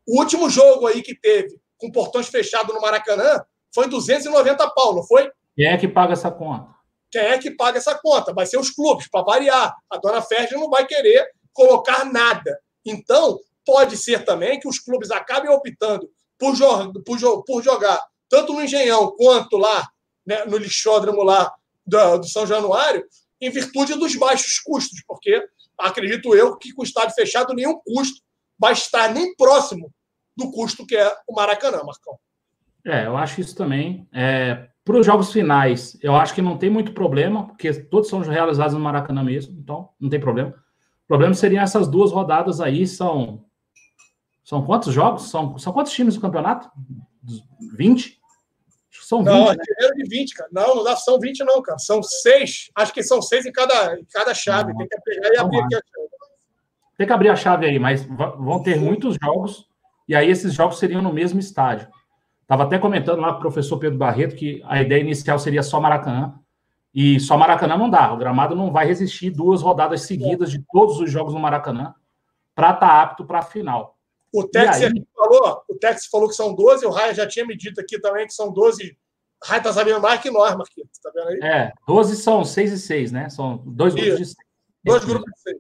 O último jogo aí que teve com portões fechados no Maracanã foi 290 pau, não foi?
Quem é que paga essa conta?
Quem é que paga essa conta? Vai ser os clubes, para variar. A dona Férgia não vai querer colocar nada. Então, pode ser também que os clubes acabem optando por, por, por jogar tanto no Engenhão quanto lá né, no lixódromo lá do, do, São Januário, em virtude dos baixos custos, porque acredito eu que com o estádio fechado nenhum custo vai estar nem próximo do custo que é o Maracanã, Marcão.
É, eu acho isso também. É, para os jogos finais, eu acho que não tem muito problema, porque todos são realizados no Maracanã mesmo, então não tem problema. O problema seriam essas duas rodadas aí, são. São quantos jogos? São, são quantos times no campeonato? 20?
São 20. Não, né? é de 20, cara. Não, não dá, são 20, não, cara. São seis. Acho que são seis em cada, em cada chave. Não. Tem que pegar e abrir aqui a chave.
Tem que abrir a chave aí, mas vão ter muitos jogos, e aí esses jogos seriam no mesmo estádio. Estava até comentando lá com o professor Pedro Barreto que a ideia inicial seria só Maracanã. E só Maracanã não dá. O gramado não vai resistir duas rodadas seguidas de todos os jogos no Maracanã para estar tá apto para a final.
O Tex aí... falou, o Tex falou que são 12, o Raia já tinha me dito aqui também que são 12. O Raia está sabendo mais que nós, Marquinhos. Tá vendo aí?
É, 12 são 6 e 6, né? São dois grupos Isso. de 6.
Dois grupos de 6.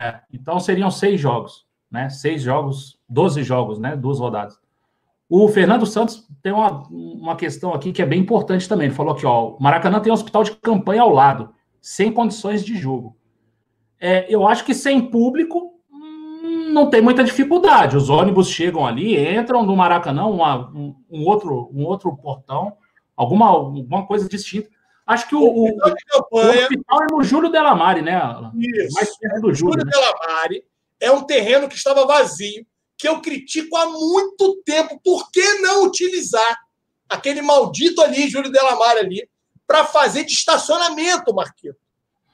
É, então seriam seis jogos, né? Seis jogos, 12 jogos, né? Duas rodadas. O Fernando Santos tem uma, uma questão aqui que é bem importante também. Ele falou aqui, ó, o Maracanã tem um hospital de campanha ao lado, sem condições de jogo. É, eu acho que sem público hum, não tem muita dificuldade. Os ônibus chegam ali, entram no Maracanã, uma, um, um, outro, um outro portão, alguma, alguma coisa distinta. Acho que o, o, o, campanha, o hospital é no Júlio Delamare, né?
Isso. Mais perto do Júlio. Júlio né? Delamare é um terreno que estava vazio que eu critico há muito tempo. Por que não utilizar aquele maldito ali, Júlio Delamar ali, para fazer de estacionamento, Marquinhos?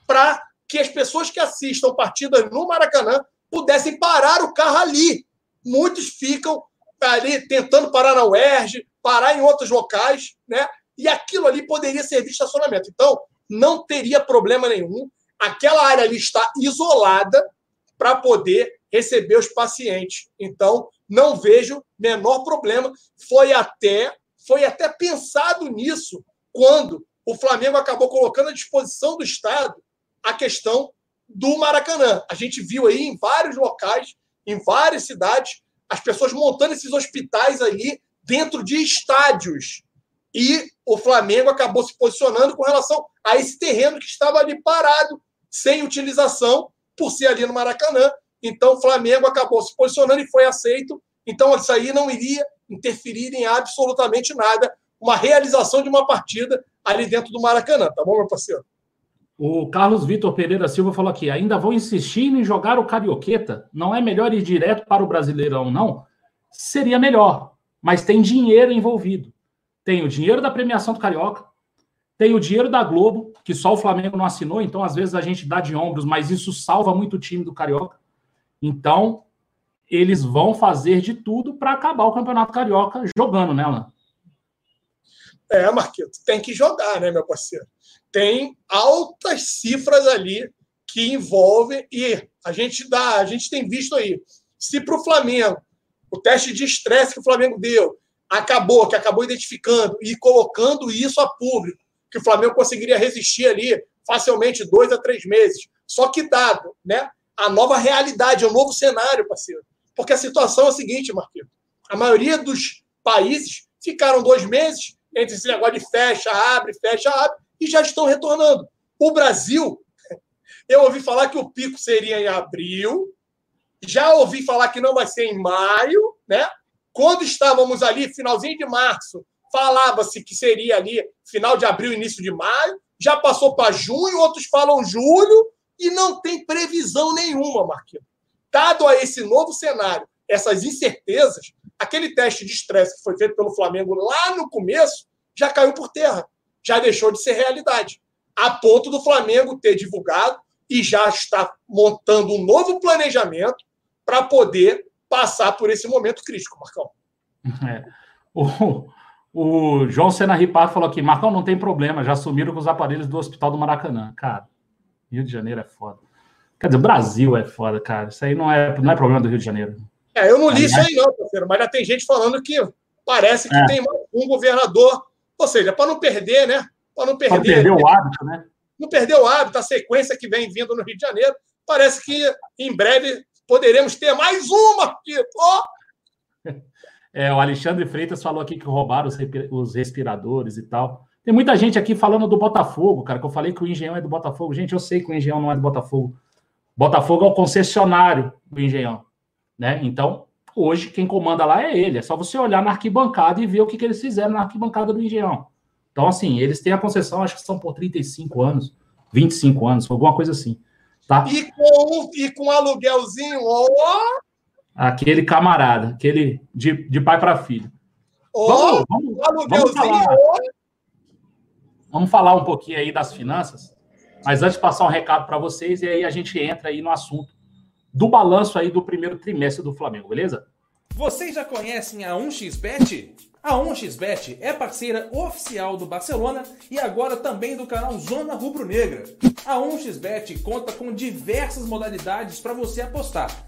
Para que as pessoas que assistam partidas no Maracanã pudessem parar o carro ali. Muitos ficam ali tentando parar na UERJ, parar em outros locais, né? E aquilo ali poderia servir de estacionamento. Então, não teria problema nenhum. Aquela área ali está isolada para poder receber os pacientes. Então, não vejo menor problema. Foi até, foi até pensado nisso quando o Flamengo acabou colocando à disposição do Estado a questão do Maracanã. A gente viu aí em vários locais, em várias cidades, as pessoas montando esses hospitais ali dentro de estádios. E o Flamengo acabou se posicionando com relação a esse terreno que estava ali parado, sem utilização, por ser ali no Maracanã. Então, o Flamengo acabou se posicionando e foi aceito. Então, isso aí não iria interferir em absolutamente nada. Uma realização de uma partida ali dentro do Maracanã, tá bom, meu parceiro?
O Carlos Vitor Pereira Silva falou aqui: ainda vão insistir em jogar o Carioqueta? Não é melhor ir direto para o Brasileirão, não? Seria melhor. mas tem dinheiro envolvido. Tem o dinheiro da premiação do Carioca, tem o dinheiro da Globo, que só o Flamengo não assinou, então às vezes a gente dá de ombros, mas isso salva muito o time do Carioca. Então, eles vão fazer de tudo para acabar o Campeonato Carioca jogando, né?
É, Marquito, tem que jogar, né, meu parceiro? Tem altas cifras ali que envolvem e a gente dá, a gente tem visto aí. Se para o Flamengo o teste de estresse que o Flamengo deu acabou, que acabou identificando e colocando isso a público, que o Flamengo conseguiria resistir ali facilmente dois a três meses. Só que dado, né? A nova realidade, o novo cenário, parceiro. Porque a situação é a seguinte, Marquinhos. A maioria dos países ficaram dois meses entre esse negócio de fecha, abre, fecha, abre, e já estão retornando. O Brasil, eu ouvi falar que o pico seria em abril, já ouvi falar que não vai ser em maio, né? Quando estávamos ali, finalzinho de março, falava-se que seria ali final de abril, início de maio, já passou para junho, outros falam julho, e não tem previsão nenhuma, Marquinhos. Dado a esse novo cenário, essas incertezas, aquele teste de estresse que foi feito pelo Flamengo lá no começo já caiu por terra, já deixou de ser realidade. A ponto do Flamengo ter divulgado e já está montando um novo planejamento para poder passar por esse momento crítico, Marcão.
É. O, o João Sena Ripar falou aqui, Marcão, não tem problema, já sumiram com os aparelhos do Hospital do Maracanã. Cara, Rio de Janeiro é foda. Quer dizer, Brasil é foda, cara. Isso aí não é, não é problema do Rio de Janeiro.
É, eu não li isso aí, não, parceiro, mas já tem gente falando que parece que é. tem um governador. Ou seja, para não perder, né? Para não perder. Para
perder o hábito, né?
Não perder o hábito, a sequência que vem vindo no Rio de Janeiro. Parece que em breve poderemos ter mais uma aqui. Oh!
É, o Alexandre Freitas falou aqui que roubaram os respiradores e tal. Tem muita gente aqui falando do Botafogo, cara, que eu falei que o Engenhão é do Botafogo. Gente, eu sei que o Engenhão não é do Botafogo. Botafogo é o concessionário do Engenhão, né? Então, hoje quem comanda lá é ele. É só você olhar na arquibancada e ver o que, que eles fizeram na arquibancada do Engenhão. Então, assim, eles têm a concessão, acho que são por 35 anos, 25 anos, alguma coisa assim. Tá?
E com, e com aluguelzinho, ó.
Aquele camarada, aquele de, de pai para filho.
Ó, vamos, vamos,
vamos, falar, vamos falar um pouquinho aí das finanças. Mas antes passar um recado para vocês, e aí a gente entra aí no assunto do balanço aí do primeiro trimestre do Flamengo, beleza?
Vocês já conhecem a 1xBet? A 1xBet é parceira oficial do Barcelona e agora também do canal Zona Rubro Negra. A 1xBet conta com diversas modalidades para você apostar.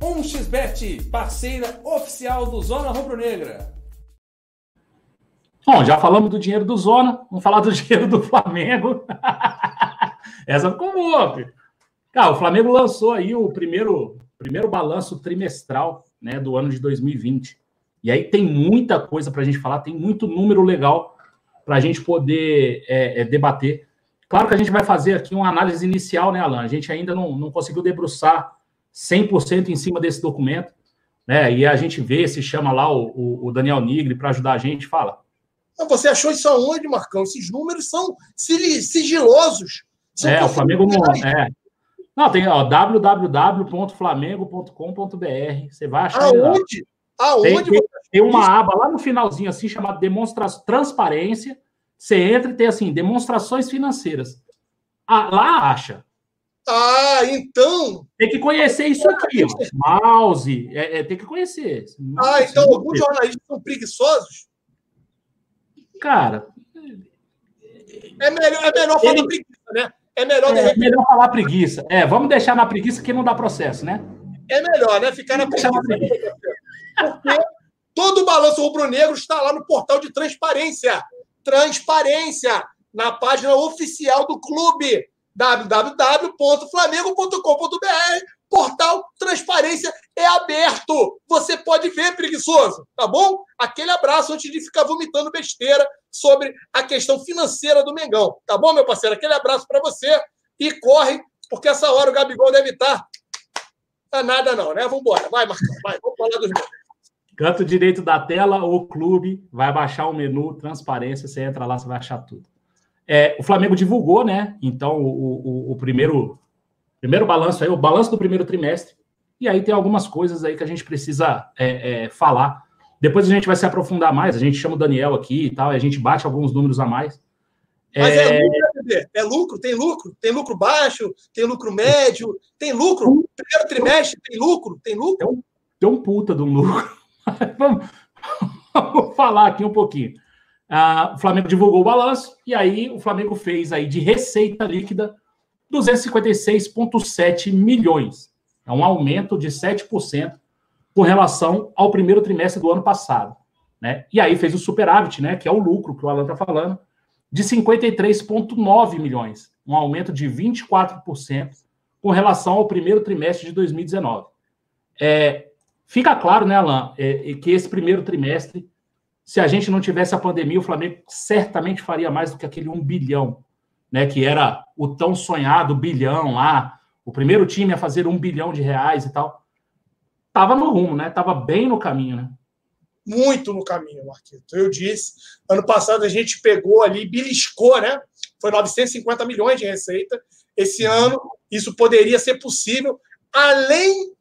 1xBet, parceira oficial do Zona Rubro Negra.
Bom, já falamos do dinheiro do Zona, vamos falar do dinheiro do Flamengo. Essa ficou boa. Cara, o Flamengo lançou aí o primeiro, primeiro balanço trimestral né, do ano de 2020. E aí tem muita coisa para a gente falar, tem muito número legal para a gente poder é, é, debater. Claro que a gente vai fazer aqui uma análise inicial, né, Alan? A gente ainda não, não conseguiu debruçar 100% em cima desse documento. Né? E a gente vê, se chama lá o, o Daniel Nigri para ajudar a gente. Fala.
Você achou isso aonde, Marcão? Esses números são sigilosos.
São é, o Flamengo não. É. Não, tem www.flamengo.com.br. Você vai achar.
Aonde? Aonde?
Tem, tem, uma aba lá no finalzinho, assim, chamada Demonstração Transparência. Você entra e tem assim, demonstrações financeiras. Ah, lá acha.
Ah, então.
Tem que conhecer isso aqui, ó. Mouse. É, é, tem que conhecer.
Ah, então alguns jornalistas são preguiçosos?
cara.
É melhor, é melhor falar ele... preguiça, né? É melhor,
é, melhor falar preguiça. É, vamos deixar na preguiça que não dá processo, né?
É melhor, né? Ficar na preguiça. Porque todo o balanço rubro-negro está lá no portal de transparência. Transparência, na página oficial do clube www.flamengo.com.br portal Transparência é aberto. Você pode ver, preguiçoso, tá bom? Aquele abraço antes de ficar vomitando besteira sobre a questão financeira do Mengão. Tá bom, meu parceiro? Aquele abraço para você e corre, porque essa hora o Gabigol deve estar. Tá nada, não, né? Vamos embora. Vai, Marcão, vai. Vamos falar dos meus.
Canto direito da tela, o clube vai baixar o menu transparência, você entra lá, você vai achar tudo. É, o Flamengo divulgou, né? Então, o, o, o, primeiro, primeiro balanço aí, o balanço do primeiro trimestre. E aí tem algumas coisas aí que a gente precisa é, é, falar. Depois a gente vai se aprofundar mais, a gente chama o Daniel aqui e tal, e a gente bate alguns números a mais.
Mas é, é lucro, né, É lucro, tem lucro, tem lucro baixo, tem lucro médio, tem lucro. Primeiro trimestre tem lucro, tem lucro. Tem
um, tem um puta de um lucro. vamos, vamos falar aqui um pouquinho. Ah, o Flamengo divulgou o balanço e aí o Flamengo fez aí de receita líquida 256,7 milhões. É um aumento de 7% com relação ao primeiro trimestre do ano passado. Né? E aí fez o superávit, né, que é o lucro que o Alan está falando, de 53,9 milhões, um aumento de 24% com relação ao primeiro trimestre de 2019. É, fica claro, né, Alan, é, que esse primeiro trimestre se a gente não tivesse a pandemia, o Flamengo certamente faria mais do que aquele um bilhão, né? Que era o tão sonhado bilhão lá, o primeiro time a fazer um bilhão de reais e tal. Tava no rumo, né? Tava bem no caminho, né?
Muito no caminho, Marquito. Eu disse, ano passado a gente pegou ali, beliscou, né? Foi 950 milhões de receita. Esse ano, isso poderia ser possível, além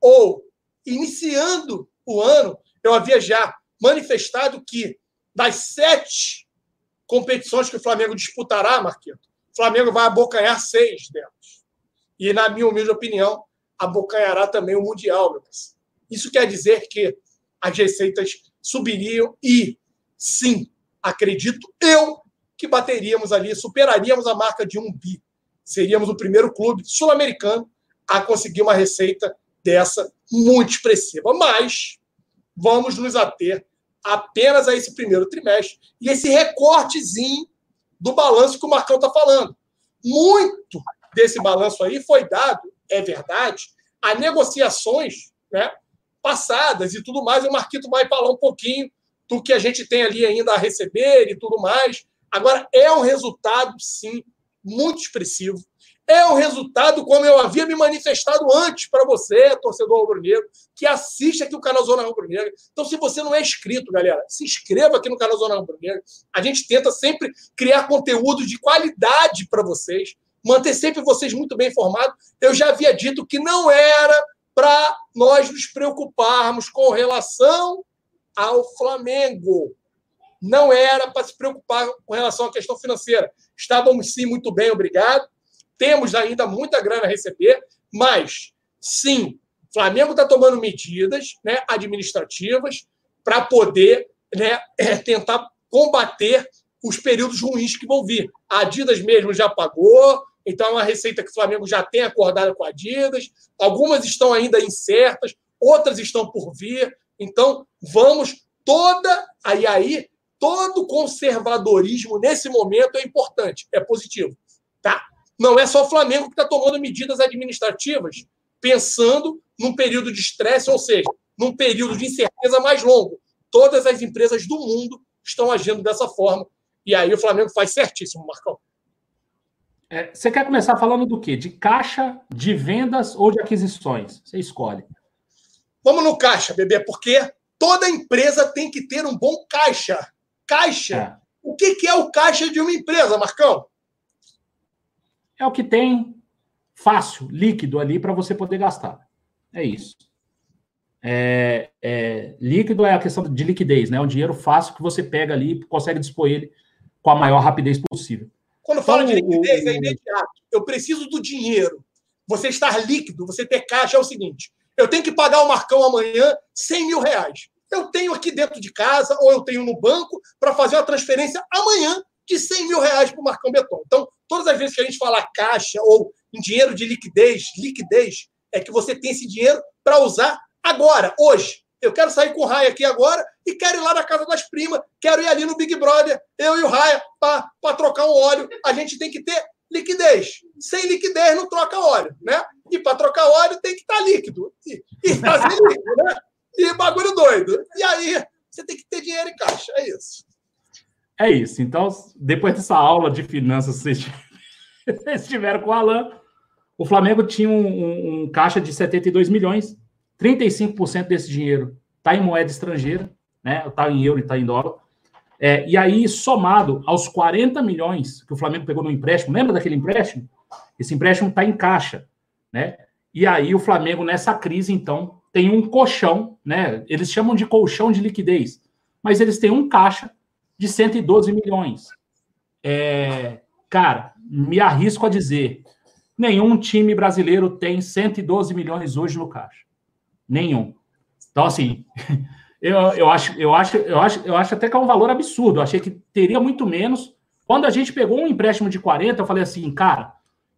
ou iniciando o ano, eu havia já manifestado que das sete competições que o Flamengo disputará, Marquito, o Flamengo vai abocanhar seis delas. E, na minha humilde opinião, abocanhará também o Mundial, meu parceiro. Isso quer dizer que as receitas subiriam e, sim, acredito eu que bateríamos ali, superaríamos a marca de um bi. Seríamos o primeiro clube sul-americano a conseguir uma receita dessa muito expressiva. Mas vamos nos ater apenas a esse primeiro trimestre e esse recortezinho do balanço que o Marcão está falando. Muito desse balanço aí foi dado, é verdade, a negociações né, passadas e tudo mais. O Marquito vai falar um pouquinho do que a gente tem ali ainda a receber e tudo mais. Agora, é um resultado, sim, muito expressivo é o resultado, como eu havia me manifestado antes para você, torcedor rubro-negro, que assiste aqui o canal Zona Rubro-Negra. Então, se você não é inscrito, galera, se inscreva aqui no canal Zona Rubro-Negra. A gente tenta sempre criar conteúdo de qualidade para vocês, manter sempre vocês muito bem informados. Eu já havia dito que não era para nós nos preocuparmos com relação ao Flamengo. Não era para se preocupar com relação à questão financeira. Estávamos sim muito bem, obrigado temos ainda muita grana a receber, mas sim, Flamengo está tomando medidas né, administrativas para poder né, é, tentar combater os períodos ruins que vão vir. A Adidas mesmo já pagou, então é uma receita que o Flamengo já tem acordado com a Adidas. Algumas estão ainda incertas, outras estão por vir. Então, vamos toda. Aí, aí, todo conservadorismo nesse momento é importante, é positivo. Tá? Não é só o Flamengo que está tomando medidas administrativas, pensando num período de estresse, ou seja, num período de incerteza mais longo. Todas as empresas do mundo estão agindo dessa forma. E aí o Flamengo faz certíssimo, Marcão.
É, você quer começar falando do quê? De caixa, de vendas ou de aquisições? Você escolhe.
Vamos no caixa, bebê, porque toda empresa tem que ter um bom caixa. Caixa. É. O que, que é o caixa de uma empresa, Marcão?
É o que tem fácil, líquido ali para você poder gastar. É isso. É, é, líquido é a questão de liquidez, né? É um dinheiro fácil que você pega ali e consegue dispor ele com a maior rapidez possível.
Quando fala então, de liquidez, o, é imediato. Eu preciso do dinheiro. Você estar líquido, você ter caixa é o seguinte: eu tenho que pagar o Marcão amanhã 100 mil reais. Eu tenho aqui dentro de casa ou eu tenho no banco para fazer uma transferência amanhã de 100 mil reais para o Marcão Beton. Então, todas as vezes que a gente fala caixa ou em dinheiro de liquidez, liquidez, é que você tem esse dinheiro para usar agora, hoje. Eu quero sair com o Raia aqui agora e quero ir lá na casa das primas, quero ir ali no Big Brother, eu e o Raia, para trocar um óleo. A gente tem que ter liquidez. Sem liquidez não troca óleo, né? E para trocar óleo tem que estar tá líquido. E, e fazer líquido, né? E bagulho doido. E aí você tem que ter dinheiro em caixa. É isso.
É isso. Então, depois dessa aula de finanças vocês tiveram com o Alan, o Flamengo tinha um, um, um caixa de 72 milhões. 35% desse dinheiro está em moeda estrangeira, né? Está em euro e está em dólar. É, e aí, somado aos 40 milhões que o Flamengo pegou no empréstimo, lembra daquele empréstimo? Esse empréstimo está em caixa, né? E aí o Flamengo, nessa crise, então, tem um colchão, né? Eles chamam de colchão de liquidez, mas eles têm um caixa de 112 milhões. É, cara, me arrisco a dizer, nenhum time brasileiro tem 112 milhões hoje no caixa. Nenhum. Então, assim, eu, eu, acho, eu, acho, eu, acho, eu acho até que é um valor absurdo. Eu achei que teria muito menos. Quando a gente pegou um empréstimo de 40, eu falei assim, cara,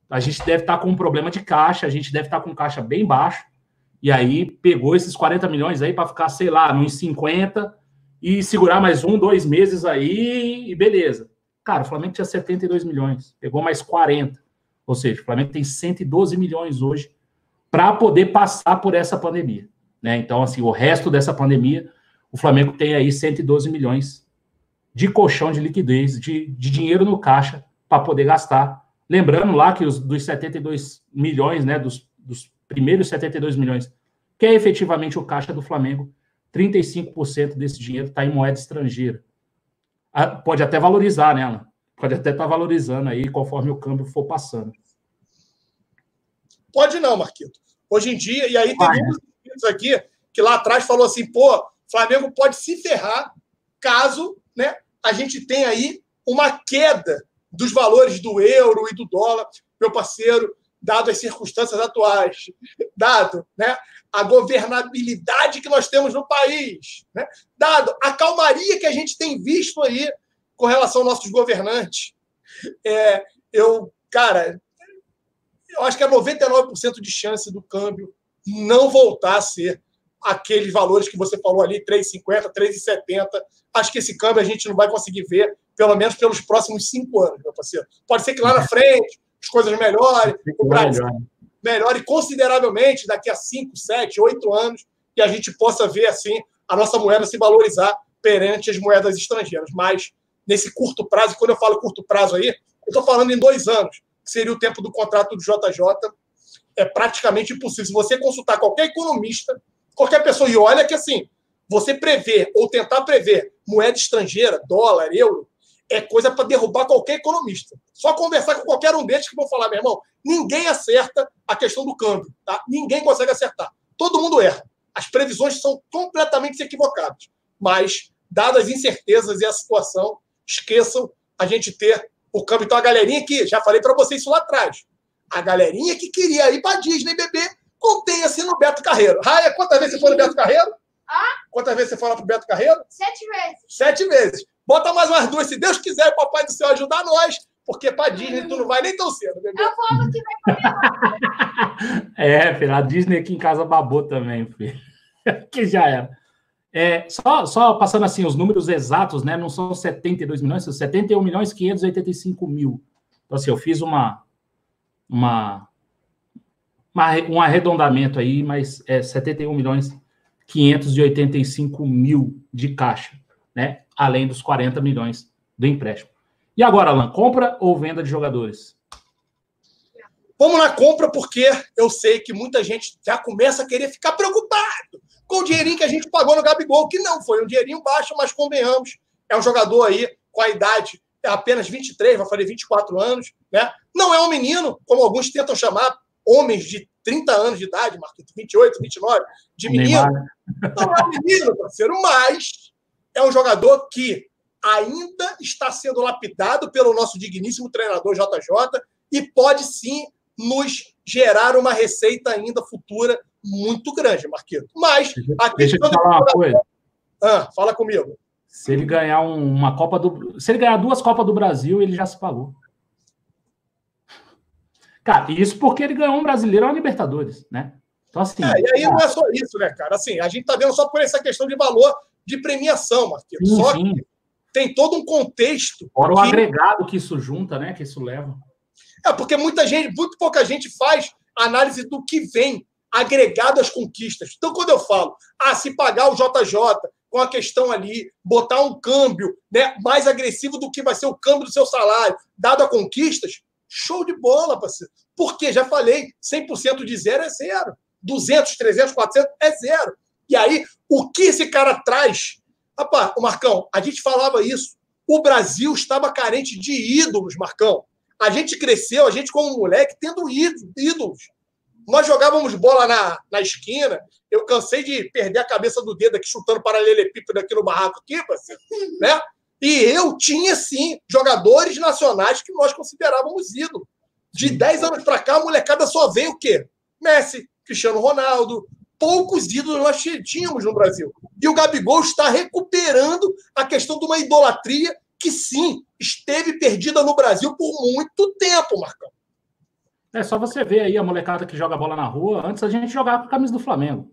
a gente deve estar com um problema de caixa, a gente deve estar com caixa bem baixo. E aí pegou esses 40 milhões aí para ficar, sei lá, nos 50 e segurar mais um, dois meses aí e beleza. Cara, o Flamengo tinha 72 milhões, pegou mais 40. Ou seja, o Flamengo tem 112 milhões hoje para poder passar por essa pandemia. Né? Então, assim, o resto dessa pandemia, o Flamengo tem aí 112 milhões de colchão de liquidez, de, de dinheiro no caixa para poder gastar. Lembrando lá que os, dos 72 milhões, né, dos, dos primeiros 72 milhões, que é efetivamente o caixa do Flamengo, 35% desse dinheiro está em moeda estrangeira. Ah, pode até valorizar, né, Alan? Pode até estar tá valorizando aí conforme o câmbio for passando.
Pode não, Marquito. Hoje em dia, e aí tem ah, muitos aqui que lá atrás falou assim, pô, Flamengo pode se ferrar caso né, a gente tenha aí uma queda dos valores do euro e do dólar, meu parceiro, dado as circunstâncias atuais, dado né, a governabilidade que nós temos no país, né, dado a calmaria que a gente tem visto aí com relação aos nossos governantes. É, eu, cara, eu acho que é 99% de chance do câmbio não voltar a ser aqueles valores que você falou ali, 3,50, 3,70. Acho que esse câmbio a gente não vai conseguir ver, pelo menos pelos próximos cinco anos, meu parceiro. Pode ser que lá na frente as coisas melhorem, o Brasil melhore consideravelmente daqui a 5, 7, 8 anos e a gente possa ver assim a nossa moeda se valorizar perante as moedas estrangeiras. Mas nesse curto prazo, quando eu falo curto prazo aí, eu estou falando em dois anos, que seria o tempo do contrato do JJ, é praticamente impossível. Se você consultar qualquer economista, qualquer pessoa, e olha que assim, você prever ou tentar prever moeda estrangeira, dólar, euro, é coisa para derrubar qualquer economista. Só conversar com qualquer um deles que vão falar, meu irmão, ninguém acerta a questão do câmbio, tá? Ninguém consegue acertar. Todo mundo erra. As previsões são completamente equivocadas. Mas, dadas as incertezas e a situação, esqueçam a gente ter o câmbio. Então, a galerinha que, já falei para vocês isso lá atrás, a galerinha que queria ir para Disney beber, contenha-se no Beto Carreiro. Raia, quantas vezes você foi no Beto Carreiro?
Ah?
Quantas vezes você foi lá pro Beto Carreiro?
Sete vezes.
Sete vezes. Bota mais umas duas, se Deus quiser, o Papai do Céu ajudar nós, porque para Disney tu não vai nem tão cedo, bebê.
Eu vou ano que vem
É, filho, a Disney aqui em casa babou também, filho. que já era. É, só, só passando assim, os números exatos, né? Não são 72 milhões, são 71 milhões 585 mil. Então, assim, eu fiz uma, uma, uma um arredondamento aí, mas é 71 milhões 585 mil de caixa, né? Além dos 40 milhões do empréstimo. E agora, Alan, compra ou venda de jogadores?
Vamos na compra, porque eu sei que muita gente já começa a querer ficar preocupado com o dinheirinho que a gente pagou no Gabigol, que não foi um dinheirinho baixo, mas convenhamos, é um jogador aí com a idade é apenas 23, vai fazer 24 anos, né? Não é um menino, como alguns tentam chamar homens de 30 anos de idade, Marquinhos, 28, 29, de menino. Não é um menino, parceiro, mas é um jogador que ainda está sendo lapidado pelo nosso digníssimo treinador JJ e pode sim nos gerar uma receita ainda futura muito grande, Marquinhos. Mas
a Deixa eu te falar uma coisa.
Ah, fala comigo.
Se ele ganhar uma Copa do. Se ele ganhar duas Copas do Brasil, ele já se pagou. Cara, isso porque ele ganhou um brasileiro a Libertadores, né?
Então, assim. É, e aí não é só isso, né, cara? Assim, a gente tá vendo só por essa questão de valor de premiação, Marquinhos. Sim, só sim. que tem todo um contexto.
Fora que... o agregado que isso junta, né? Que isso leva.
É porque muita gente, muito pouca gente faz análise do que vem agregado às conquistas. Então, quando eu falo, ah, se pagar o JJ com a questão ali, botar um câmbio né, mais agressivo do que vai ser o câmbio do seu salário, dado a conquistas, show de bola, parceiro. Porque, já falei, 100% de zero é zero. 200, 300, 400 é zero. E aí, o que esse cara traz? Rapaz, o Marcão, a gente falava isso. O Brasil estava carente de ídolos, Marcão. A gente cresceu, a gente como moleque, tendo ídolos. Nós jogávamos bola na, na esquina. Eu cansei de perder a cabeça do dedo aqui, chutando paralelepípedo aqui no barraco, aqui, parceiro, né? E eu tinha, sim, jogadores nacionais que nós considerávamos ídolos. De 10 anos para cá, a molecada só veio o quê? Messi, Cristiano Ronaldo. Poucos ídolos nós tínhamos no Brasil. E o Gabigol está recuperando a questão de uma idolatria que, sim, esteve perdida no Brasil por muito tempo, Marcão.
É só você ver aí a molecada que joga bola na rua. Antes a gente jogava com a camisa do Flamengo.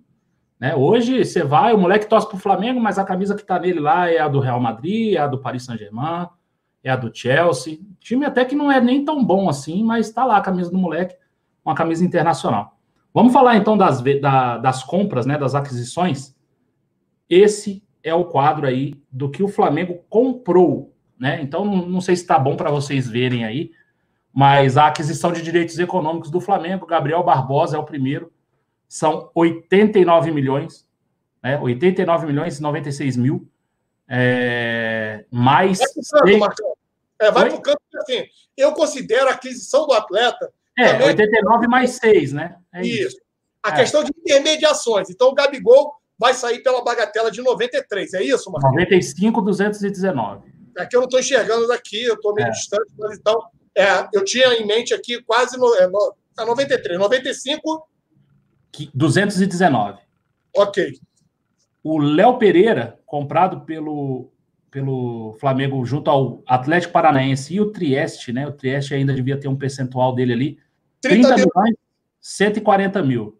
Né? Hoje você vai, o moleque torce pro Flamengo, mas a camisa que tá nele lá é a do Real Madrid, é a do Paris Saint-Germain, é a do Chelsea. Time até que não é nem tão bom assim, mas tá lá a camisa do moleque, uma camisa internacional. Vamos falar então das, da, das compras, né, das aquisições. Esse é o quadro aí do que o Flamengo comprou, né? Então não, não sei se está bom para vocês verem aí, mas a aquisição de direitos econômicos do Flamengo, Gabriel Barbosa é o primeiro, são 89 milhões, né? 89 milhões e 96 mil. É, mais.
Vai pro canto, Marcão. É, vai para o canto, assim, eu considero a aquisição do atleta.
É, também... 89 mais 6, né?
É isso. isso. A é. questão de intermediações. Então, o Gabigol vai sair pela bagatela de 93, é isso,
Marcão? 95, 219.
É que eu não estou enxergando daqui, eu estou meio é. distante, mas então é, eu tinha em mente aqui quase no, é, no, 93, 95.
219.
Ok.
O Léo Pereira, comprado pelo, pelo Flamengo junto ao Atlético Paranaense e o Trieste, né? O Trieste ainda devia ter um percentual dele ali. 30, 30 milhões, 140 mil.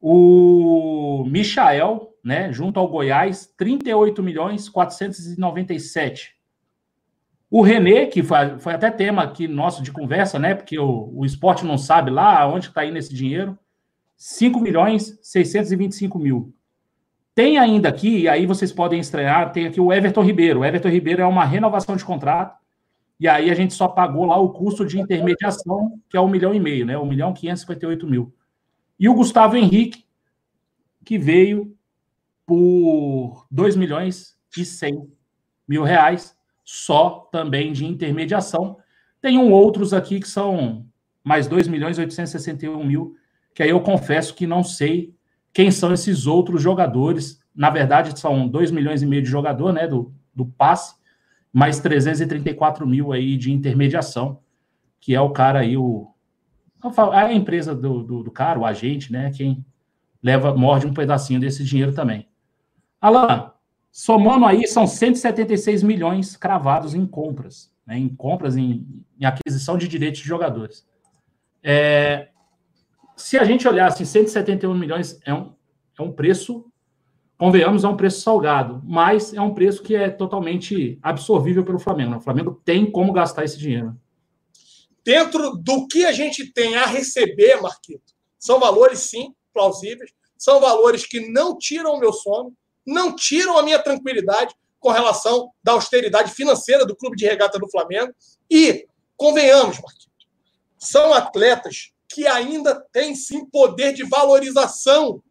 O Michael, né, junto ao Goiás, 38 milhões 497. O Renê, que foi, foi até tema aqui nosso de conversa, né? Porque o, o esporte não sabe lá onde está indo esse dinheiro. 5 milhões 625 mil. Tem ainda aqui, e aí vocês podem estrear, tem aqui o Everton Ribeiro. O Everton Ribeiro é uma renovação de contrato, e aí a gente só pagou lá o custo de intermediação, que é um milhão e meio, né? Um milhão quinhentos e mil. E o Gustavo Henrique, que veio por 2 milhões e 100 mil reais só também de intermediação. Tem um outros aqui que são mais 2 milhões e 861 mil, que aí eu confesso que não sei quem são esses outros jogadores. Na verdade, são 2 milhões e meio de jogador, né, do, do passe, mais 334 mil aí de intermediação, que é o cara aí, o, a empresa do, do, do cara, o agente, né, quem leva, morde um pedacinho desse dinheiro também. Alan, Somando aí, são 176 milhões cravados em compras, né, em compras, em, em, aquisição de direitos de jogadores. É, se a gente olhar assim, 171 milhões é um, é um preço, convenhamos, é um preço salgado, mas é um preço que é totalmente absorvível pelo Flamengo. Né? O Flamengo tem como gastar esse dinheiro.
Dentro do que a gente tem a receber, Marquito, são valores, sim, plausíveis, são valores que não tiram o meu sono, não tiram a minha tranquilidade com relação da austeridade financeira do clube de regata do Flamengo. E, convenhamos, Marquinhos, são atletas que ainda têm sim poder de valorização,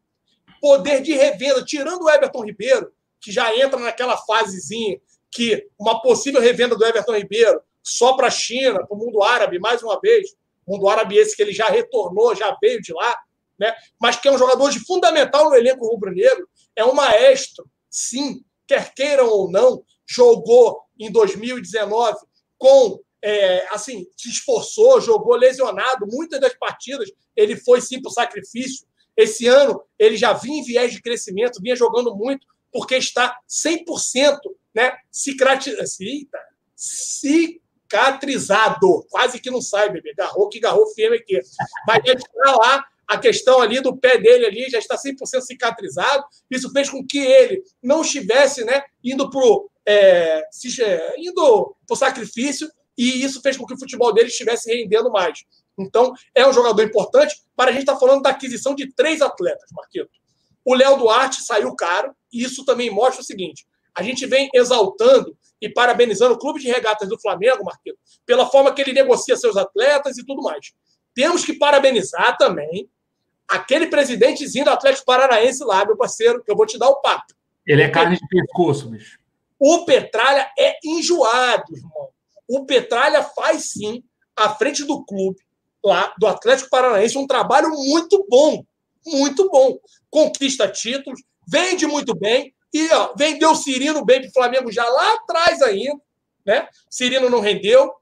poder de revenda, tirando o Everton Ribeiro, que já entra naquela fasezinha que uma possível revenda do Everton Ribeiro só para a China, para o mundo árabe, mais uma vez, mundo árabe esse que ele já retornou, já veio de lá, né? mas que é um jogador de fundamental no elenco rubro-negro, é um maestro, sim, quer queiram ou não, jogou em 2019 com, é, assim, se esforçou, jogou lesionado, muitas das partidas ele foi sim para o sacrifício. Esse ano ele já vinha em viés de crescimento, vinha jogando muito, porque está 100% né, cicatrizado. Quase que não sai, bebê. Garrou que garrou firme aqui. Mas ele está lá a questão ali do pé dele ali já está 100% cicatrizado. Isso fez com que ele não estivesse né, indo para é, indo o sacrifício, e isso fez com que o futebol dele estivesse rendendo mais. Então, é um jogador importante para a gente estar tá falando da aquisição de três atletas, Marquito. O Léo Duarte saiu caro, e isso também mostra o seguinte: a gente vem exaltando e parabenizando o Clube de Regatas do Flamengo, Marquito, pela forma que ele negocia seus atletas e tudo mais. Temos que parabenizar também aquele presidentezinho do Atlético Paranaense lá, meu parceiro, que eu vou te dar o papo.
Ele é carne de pescoço, bicho.
O Petralha é enjoado, irmão. O Petralha faz sim, à frente do clube, lá do Atlético Paranaense, um trabalho muito bom. Muito bom. Conquista títulos, vende muito bem. E ó, vendeu o Cirino bem para o Flamengo já lá atrás ainda. Né? Cirino não rendeu,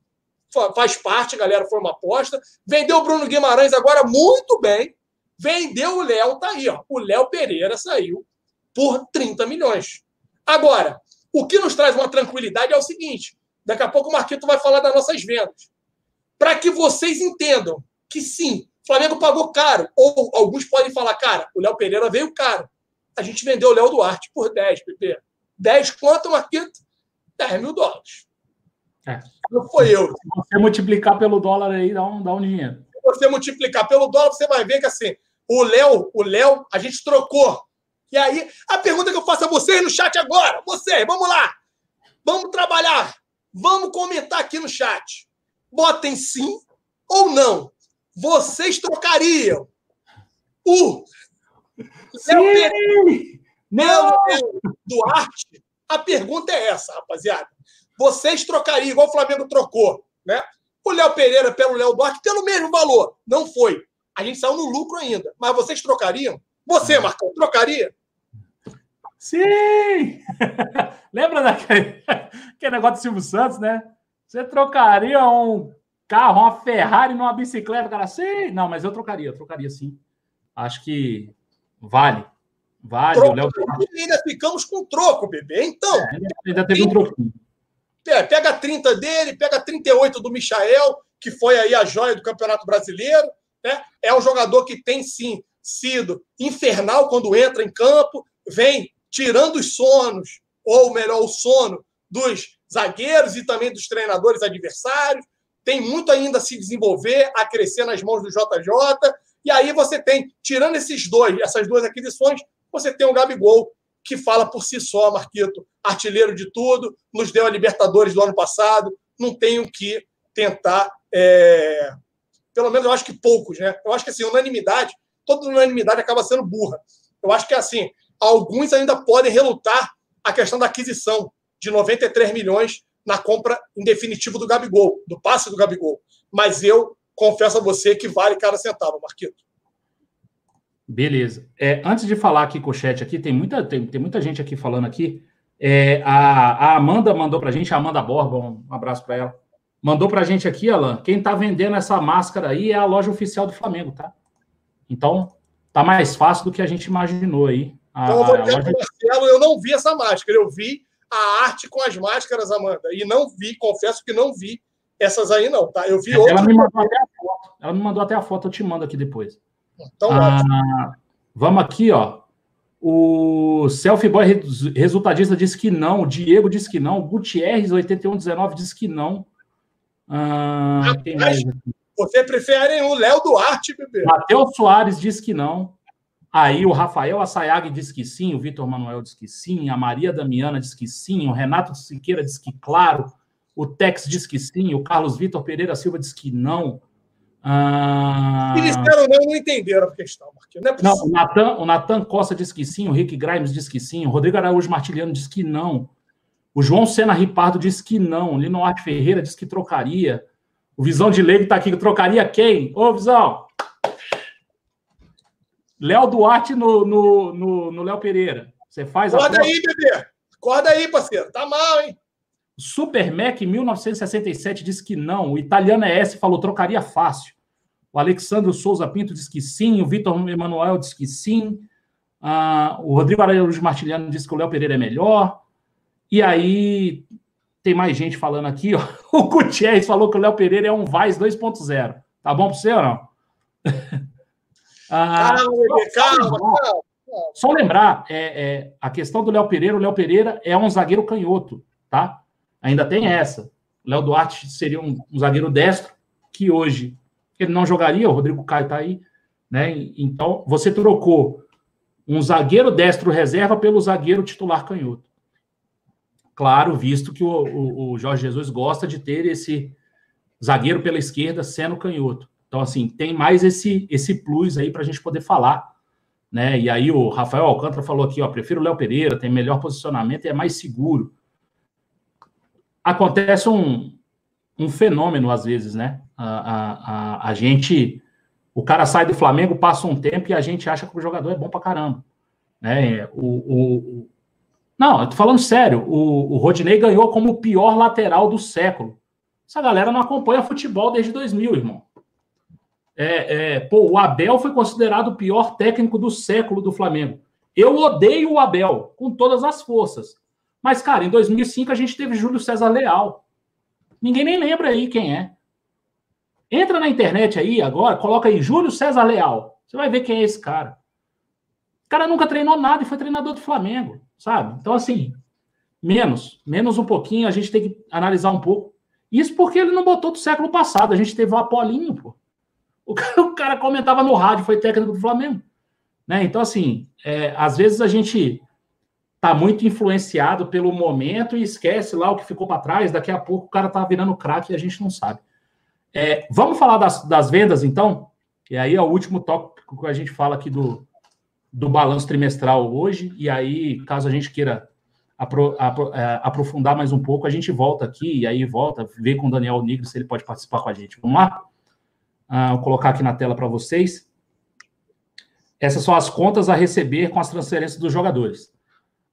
faz parte, galera, foi uma aposta. Vendeu o Bruno Guimarães agora muito bem. Vendeu o Léo, tá aí, ó. O Léo Pereira saiu por 30 milhões. Agora, o que nos traz uma tranquilidade é o seguinte: daqui a pouco o Marquito vai falar das nossas vendas. Para que vocês entendam que sim, o Flamengo pagou caro. Ou alguns podem falar, cara, o Léo Pereira veio caro. A gente vendeu o Léo Duarte por 10, PP. 10 quanto, Marquito? 10 mil dólares.
É.
Não foi eu.
Se você multiplicar pelo dólar aí, dá um, dá um dinheiro.
Se você multiplicar pelo dólar, você vai ver que assim, o Léo, o Léo, a gente trocou. E aí, a pergunta que eu faço a vocês no chat agora, vocês, vamos lá. Vamos trabalhar. Vamos comentar aqui no chat. Botem sim ou não. Vocês trocariam o! Léo Duarte? A pergunta é essa, rapaziada. Vocês trocariam, igual o Flamengo trocou, né? O Léo Pereira pelo Léo Duarte pelo mesmo valor. Não foi. A gente saiu no lucro ainda. Mas vocês trocariam? Você, Marcão, trocaria?
Sim! Lembra daquele negócio do Silvio Santos, né? Você trocaria um carro, uma Ferrari numa bicicleta, cara? Sim! Não, mas eu trocaria, eu trocaria sim. Acho que vale. Vale.
Troco, o Léo... ainda ficamos com troco, bebê. Então. É,
ainda teve um troquinho.
É, pega 30 dele, pega 38 do Michael, que foi aí a joia do Campeonato Brasileiro. Né? É um jogador que tem sim sido infernal quando entra em campo, vem tirando os sonos, ou melhor, o sono dos zagueiros e também dos treinadores adversários. Tem muito ainda a se desenvolver, a crescer nas mãos do JJ. E aí você tem, tirando esses dois, essas duas aquisições, você tem o Gabigol, que fala por si só, Marquito, artilheiro de tudo, nos deu a Libertadores do ano passado, não tenho que tentar é, pelo menos eu acho que poucos, né? Eu acho que assim, unanimidade, toda unanimidade acaba sendo burra. Eu acho que assim, alguns ainda podem relutar a questão da aquisição de 93 milhões na compra em definitivo do Gabigol, do passe do Gabigol. Mas eu confesso a você que vale cada centavo, Marquito.
Beleza. É, antes de falar aqui com o chat aqui, tem muita, tem, tem muita gente aqui falando aqui. É, a, a Amanda mandou para a gente, a Amanda Borba, um abraço para ela. Mandou para a gente aqui, Alan, quem está vendendo essa máscara aí é a loja oficial do Flamengo, tá? Então, tá mais fácil do que a gente imaginou aí. A,
então, eu vou dizer loja... Marcelo, eu não vi essa máscara, eu vi a arte com as máscaras, Amanda, e não vi, confesso que não vi essas aí não, tá? Eu vi
Ela outras. me mandou até a foto. Ela me mandou até a foto, eu te mando aqui depois. Então, ah, vamos aqui, ó. O Selfie Boy resultadista disse que não, o Diego disse que não, o Gutierrez 8119 disse que não.
Ah, Rapaz, você prefere o Léo Duarte, bebê?
Matheus Soares diz que não. Aí o Rafael Assayag diz que sim, o Vitor Manuel diz que sim, a Maria Damiana diz que sim, o Renato Siqueira diz que claro, o Tex diz que sim, o Carlos Vitor Pereira Silva diz que não.
Ah... Se disseram não, não entenderam a questão, Marquinhos.
Não, é não o, Nathan, o Costa diz que sim, o Rick Grimes diz que sim, o Rodrigo Araújo Martiliano diz que não. O João Sena Ripardo disse que não. Lino Arte Ferreira disse que trocaria. O Visão de Leigo está aqui. que Trocaria quem? Ô, Visão! Léo Duarte no, no, no, no Léo Pereira. Você faz
Acorda aí, bebê! Acorda aí, parceiro. Tá mal, hein?
Super Mac 1967 disse que não. O Italiano ES falou trocaria fácil. O Alexandre Souza Pinto disse que sim. O Vitor Emanuel disse que sim. Ah, o Rodrigo Araújo Martiliano disse que o Léo Pereira é melhor. E aí tem mais gente falando aqui, ó. O Gutierrez falou que o Léo Pereira é um Vaz 2.0. Tá bom para você ou não? ah, calma, calma, calma. Só lembrar, é, é, a questão do Léo Pereira, o Léo Pereira é um zagueiro canhoto, tá? Ainda tem essa. Léo Duarte seria um, um, zagueiro destro, que hoje ele não jogaria, o Rodrigo Caio está aí, né? Então, você trocou um zagueiro destro reserva pelo zagueiro titular canhoto. Claro, visto que o, o, o Jorge Jesus gosta de ter esse zagueiro pela esquerda sendo canhoto. Então, assim, tem mais esse, esse plus aí para a gente poder falar. Né? E aí o Rafael Alcântara falou aqui, ó, prefiro o Léo Pereira, tem melhor posicionamento e é mais seguro. Acontece um, um fenômeno às vezes, né? A, a, a, a, gente, o cara sai do Flamengo, passa um tempo e a gente acha que o jogador é bom pra caramba. Né? O, o, não, eu tô falando sério. O, o Rodinei ganhou como o pior lateral do século. Essa galera não acompanha futebol desde 2000, irmão. É, é, pô, o Abel foi considerado o pior técnico do século do Flamengo. Eu odeio o Abel com todas as forças. Mas, cara, em 2005 a gente teve Júlio César Leal. Ninguém nem lembra aí quem é. Entra na internet aí agora, coloca aí Júlio César Leal. Você vai ver quem é esse cara. O cara nunca treinou nada e foi treinador do Flamengo, sabe? Então, assim, menos, menos um pouquinho, a gente tem que analisar um pouco. Isso porque ele não botou do século passado, a gente teve o Apolinho, pô. O cara, o cara comentava no rádio, foi técnico do Flamengo. Né? Então, assim, é, às vezes a gente tá muito influenciado pelo momento e esquece lá o que ficou para trás. Daqui a pouco o cara tá virando craque e a gente não sabe. É, vamos falar das, das vendas, então? E aí é o último tópico que a gente fala aqui do, do balanço trimestral hoje. E aí, caso a gente queira apro, apro, é, aprofundar mais um pouco, a gente volta aqui e aí volta, vê com o Daniel Nigro se ele pode participar com a gente. Vamos lá? Ah, vou colocar aqui na tela para vocês. Essas são as contas a receber com as transferências dos jogadores.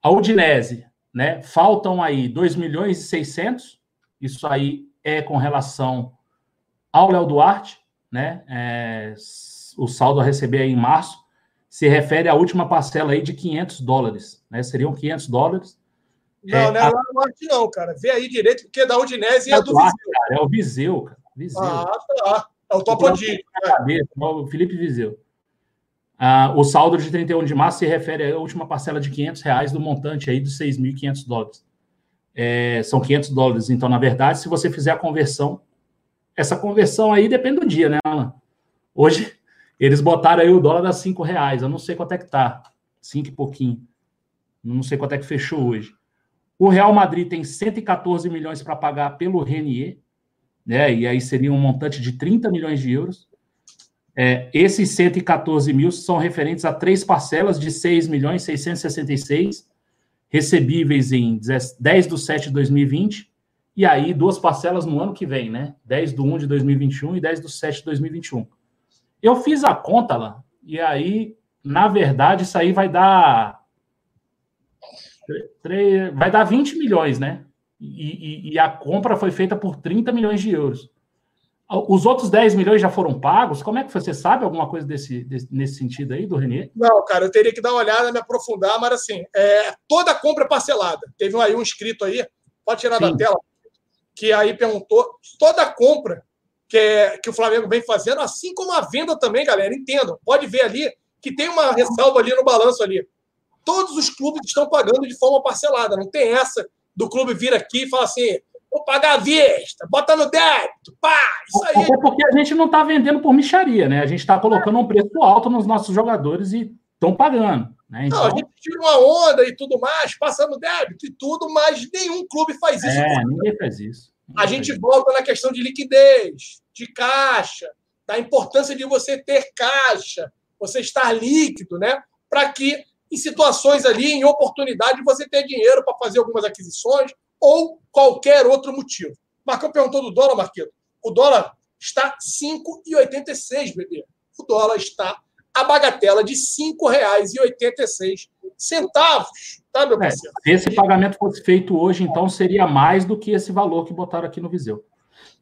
A Udinese, né? Faltam aí 2 milhões e 600. Isso aí é com relação ao Léo Duarte, né? É, o saldo a receber aí em março se refere à última parcela aí de 500 dólares, né? Seriam 500 dólares.
Não, é, não é a... Léo Duarte não, cara. Vê aí direito, porque é da Udinese e é, é do Duarte,
Viseu. Cara, é o Viseu, cara. Viseu.
Ah, tá. É o Topodinho.
Né? O Felipe Viseu. Ah, o saldo de 31 de março se refere à última parcela de 500 reais do montante aí dos 6.500 dólares. É, são 500 dólares. Então, na verdade, se você fizer a conversão, essa conversão aí depende do dia, né, Alan? Hoje, eles botaram aí o dólar a 5 reais. Eu não sei quanto é que tá. 5 e pouquinho. Não sei quanto é que fechou hoje. O Real Madrid tem 114 milhões para pagar pelo Renier né? E aí seria um montante de 30 milhões de euros. É, esses 114 mil são referentes a três parcelas de 6 milhões 666, recebíveis em 10 do 7 de 2020, e aí duas parcelas no ano que vem, né? 10 do 1 de 2021 e 10 do 7 de 2021. Eu fiz a conta lá, e aí, na verdade, isso aí vai dar. Vai dar 20 milhões, né? E, e, e, a compra foi feita por 30 milhões de euros. Os outros 10 milhões já foram pagos? Como é que foi? Você sabe alguma coisa desse, desse nesse sentido aí, do Renê?
Não, cara, eu teria que dar uma olhada, me aprofundar, mas assim, é, toda compra é parcelada. Teve aí um inscrito aí, pode tirar Sim. da tela, que aí perguntou, toda compra que, é, que o Flamengo vem fazendo, assim como a venda também, galera, entendam, pode ver ali que tem uma ressalva ali no balanço ali. Todos os clubes estão pagando de forma parcelada, não tem essa do clube vir aqui e falar assim: vou pagar a vista, bota no débito, pá, isso aí.
Até porque a gente não está vendendo por micharia, né? A gente está colocando um preço alto nos nossos jogadores e estão pagando. Né?
Então... Não, a gente tira uma onda e tudo mais, passando débito e tudo, mas nenhum clube faz isso.
É, ninguém faz isso.
Ninguém a gente volta na questão de liquidez, de caixa, da importância de você ter caixa, você estar líquido, né? Para que em situações ali, em oportunidade, você ter dinheiro para fazer algumas aquisições ou qualquer outro motivo. Marcão perguntou do dólar, Marquito. O dólar está 5,86, bebê. O dólar está a bagatela de R$ 5,86 centavos, tá, meu é, parceiro?
É, se esse pagamento fosse feito hoje, então seria mais do que esse valor que botaram aqui no Viseu.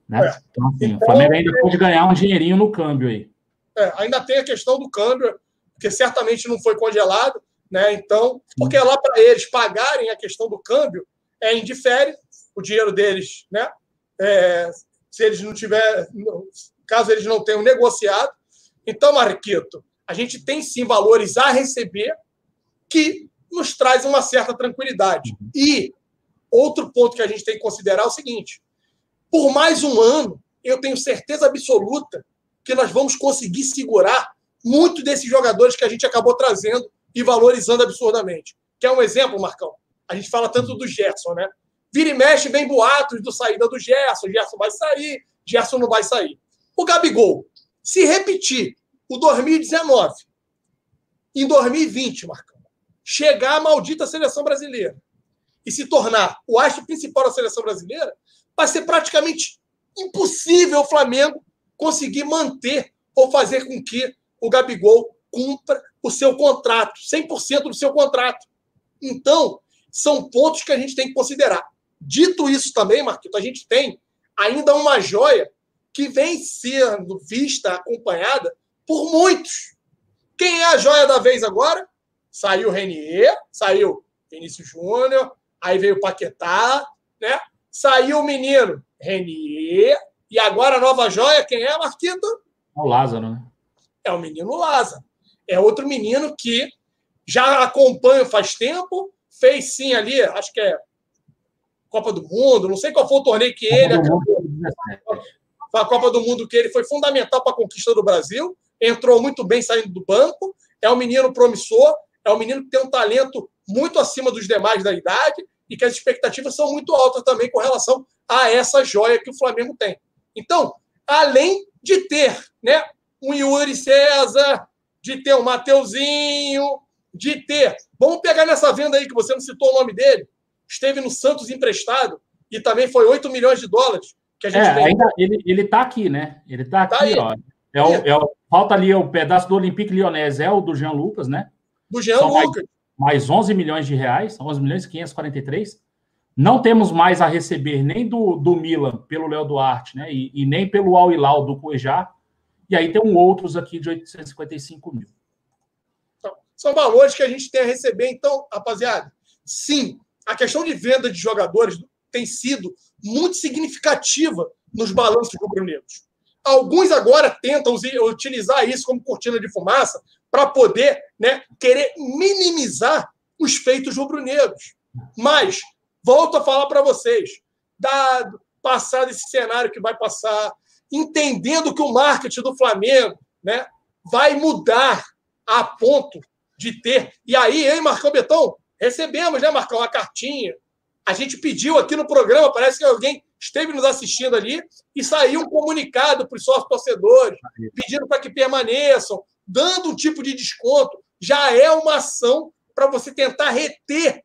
Né? É. Então, assim, então, o Flamengo ainda pode ganhar um dinheirinho no câmbio aí.
É, ainda tem a questão do câmbio, que certamente não foi congelado, né? Então, porque lá para eles pagarem a questão do câmbio é indifere o dinheiro deles, né? É, se eles não tiver, caso eles não tenham negociado. Então, Marquito, a gente tem sim valores a receber que nos trazem uma certa tranquilidade. E outro ponto que a gente tem que considerar é o seguinte: por mais um ano, eu tenho certeza absoluta que nós vamos conseguir segurar muito desses jogadores que a gente acabou trazendo e valorizando absurdamente. Quer um exemplo, Marcão? A gente fala tanto do Gerson, né? Vira e mexe, vem boatos do saída do Gerson. Gerson vai sair, Gerson não vai sair. O Gabigol, se repetir o 2019, em 2020, Marcão, chegar à maldita seleção brasileira e se tornar o astro principal da seleção brasileira, vai ser praticamente impossível o Flamengo conseguir manter ou fazer com que o Gabigol cumpra o seu contrato, 100% do seu contrato. Então, são pontos que a gente tem que considerar. Dito isso também, Marquito, a gente tem ainda uma joia que vem sendo vista, acompanhada por muitos. Quem é a joia da vez agora? Saiu o Renier, saiu Vinícius Júnior, aí veio o Paquetá, né? Saiu o menino Renier, e agora a nova joia, quem é, Marquito?
É o Lázaro, né?
É o menino Lázaro. É outro menino que já acompanho faz tempo, fez sim ali, acho que é Copa do Mundo, não sei qual foi o torneio que ele acabou. Foi a Copa do Mundo que ele foi fundamental para a conquista do Brasil, entrou muito bem saindo do banco, é um menino promissor, é um menino que tem um talento muito acima dos demais da idade e que as expectativas são muito altas também com relação a essa joia que o Flamengo tem. Então, além de ter né, um Yuri César, de ter um Mateuzinho, de ter. Vamos pegar nessa venda aí que você não citou o nome dele. Esteve no Santos emprestado e também foi 8 milhões de dólares que a gente
é, ainda ele, ele tá aqui, né? Ele tá, tá aqui, ó. É o, é o, falta ali o pedaço do Olympique Lyonnais, é o do Jean Lucas, né?
Do Jean São Lucas.
Mais, mais 11 milhões de reais, 11 milhões e 543. Não temos mais a receber nem do, do Milan pelo Léo Duarte, né? E, e nem pelo Al Hilal do Cuejá. E aí tem um outros aqui de 855 mil.
Então, são valores que a gente tem a receber. Então, rapaziada, sim, a questão de venda de jogadores tem sido muito significativa nos balanços rubro-negros. Alguns agora tentam utilizar isso como cortina de fumaça para poder né, querer minimizar os feitos rubro-negros. Mas, volto a falar para vocês, dado passado esse cenário que vai passar, entendendo que o marketing do Flamengo né, vai mudar a ponto de ter. E aí, hein, Marcão Betão? Recebemos, né, Marcão, a cartinha. A gente pediu aqui no programa, parece que alguém esteve nos assistindo ali, e saiu um comunicado para os sócios torcedores, pedindo para que permaneçam, dando um tipo de desconto. Já é uma ação para você tentar reter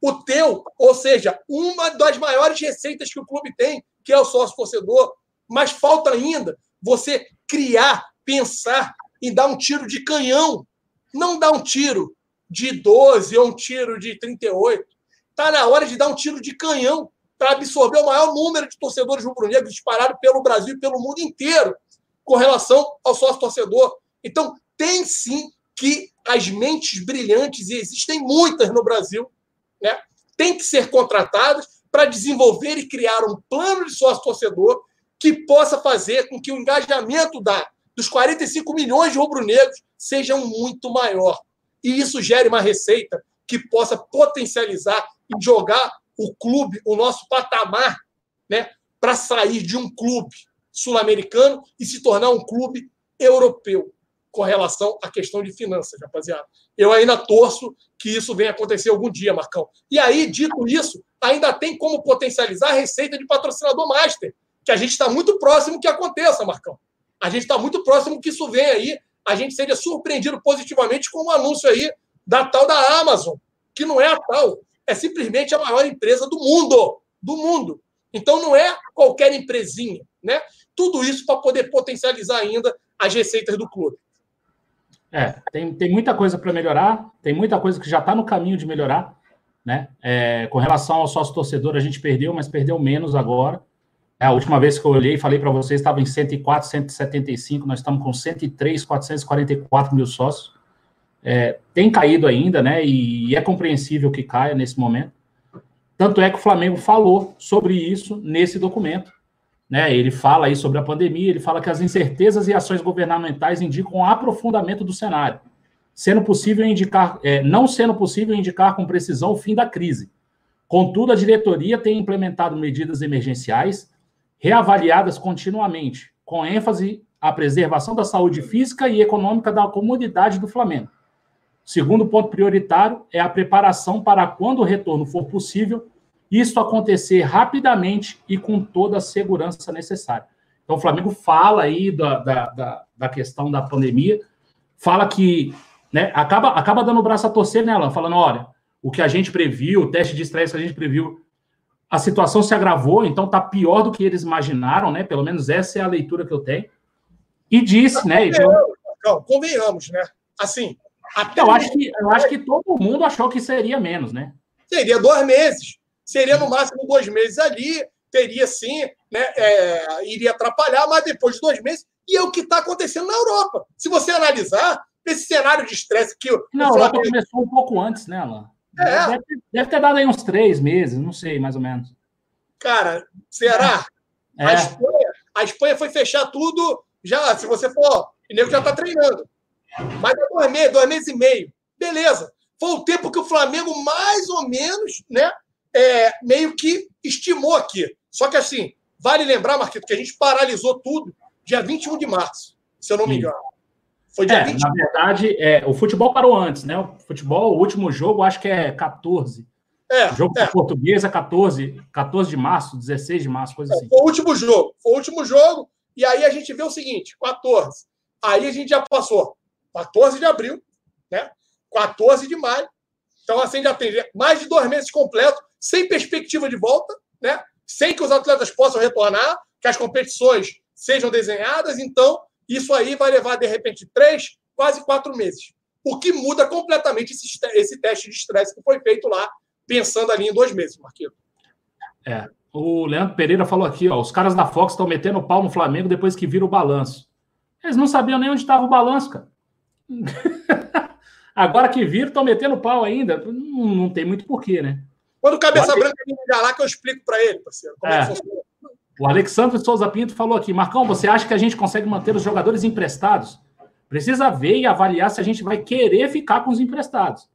o teu, ou seja, uma das maiores receitas que o clube tem, que é o sócio torcedor. Mas falta ainda você criar, pensar e dar um tiro de canhão. Não dar um tiro de 12 ou um tiro de 38. Está na hora de dar um tiro de canhão para absorver o maior número de torcedores rubro-negros disparados pelo Brasil e pelo mundo inteiro com relação ao sócio torcedor. Então, tem sim que as mentes brilhantes, e existem muitas no Brasil, né, tem que ser contratadas para desenvolver e criar um plano de sócio torcedor que possa fazer com que o engajamento da, dos 45 milhões de rubro-negros seja muito maior. E isso gere uma receita que possa potencializar e jogar o clube, o nosso patamar, né, para sair de um clube sul-americano e se tornar um clube europeu com relação à questão de finanças, rapaziada. Eu ainda torço que isso venha acontecer algum dia, Marcão. E aí, dito isso, ainda tem como potencializar a receita de patrocinador master, que a gente está muito próximo que aconteça, Marcão. A gente está muito próximo que isso venha aí, a gente seja surpreendido positivamente com o um anúncio aí da tal da Amazon, que não é a tal, é simplesmente a maior empresa do mundo, do mundo. Então não é qualquer empresinha, né? Tudo isso para poder potencializar ainda as receitas do clube.
É, tem, tem muita coisa para melhorar, tem muita coisa que já está no caminho de melhorar, né? É, com relação ao sócio torcedor, a gente perdeu, mas perdeu menos agora. É, a última vez que eu olhei, falei para vocês, estava em 104, 175, nós estamos com 103, 444 mil sócios. É, tem caído ainda, né? E é compreensível que caia nesse momento. Tanto é que o Flamengo falou sobre isso nesse documento. Né? Ele fala aí sobre a pandemia, ele fala que as incertezas e ações governamentais indicam aprofundamento do cenário, sendo possível indicar, é, não sendo possível indicar com precisão o fim da crise. Contudo, a diretoria tem implementado medidas emergenciais reavaliadas continuamente, com ênfase à preservação da saúde física e econômica da comunidade do Flamengo. Segundo ponto prioritário é a preparação para quando o retorno for possível, isso acontecer rapidamente e com toda a segurança necessária. Então, o Flamengo fala aí da, da, da, da questão da pandemia, fala que né, acaba, acaba dando o braço a torcer nela, falando: olha, o que a gente previu, o teste de estresse que a gente previu, a situação se agravou, então está pior do que eles imaginaram, né? Pelo menos essa é a leitura que eu tenho. E disse, né?
Convenhamos, então... convenhamos, né? Assim,
eu acho, que, eu acho que todo mundo achou que seria menos, né?
Seria dois meses. Seria no máximo dois meses ali. Teria sim, né? É, iria atrapalhar, mas depois de dois meses. E é o que está acontecendo na Europa. Se você analisar esse cenário de estresse que.
Na Europa Flamengo... começou um pouco antes, né, Alain? É. Deve, deve, ter dado aí uns três meses, não sei, mais ou menos.
Cara, será? É. A, Espanha, a Espanha foi fechar tudo já, se você for, o nego já está treinando. Mas é dois meses, dois meses e meio. Beleza. Foi o tempo que o Flamengo, mais ou menos, né? É, meio que estimou aqui. Só que assim, vale lembrar, Marquito, que a gente paralisou tudo dia 21 de março, se eu não me engano.
Foi dia é, 21. Na verdade, é, o futebol parou antes, né? O futebol, o último jogo, acho que é 14. É, o jogo é. português é 14, 14 de março, 16 de março, coisa é, assim.
Foi o último jogo. Foi o último jogo. E aí a gente vê o seguinte: 14. Aí a gente já passou 14 de abril, né? 14 de maio. Então, assim, já tem mais de dois meses completos, sem perspectiva de volta, né? Sem que os atletas possam retornar, que as competições sejam desenhadas. Então, isso aí vai levar, de repente, três, quase quatro meses. O que muda completamente esse, esse teste de estresse que foi feito lá, pensando ali em dois meses, Marquinhos.
É. O Leandro Pereira falou aqui, ó, os caras da Fox estão metendo pau no Flamengo depois que viram o balanço. Eles não sabiam nem onde estava o balanço, cara. Agora que viram, estão metendo pau ainda. Não, não, tem muito porquê, né?
Quando o Cabeça Agora... Branca ligar lá, que eu explico para ele, parceiro.
É. É o Alexandre Souza Pinto falou aqui: Marcão, você acha que a gente consegue manter os jogadores emprestados? Precisa ver e avaliar se a gente vai querer ficar com os emprestados.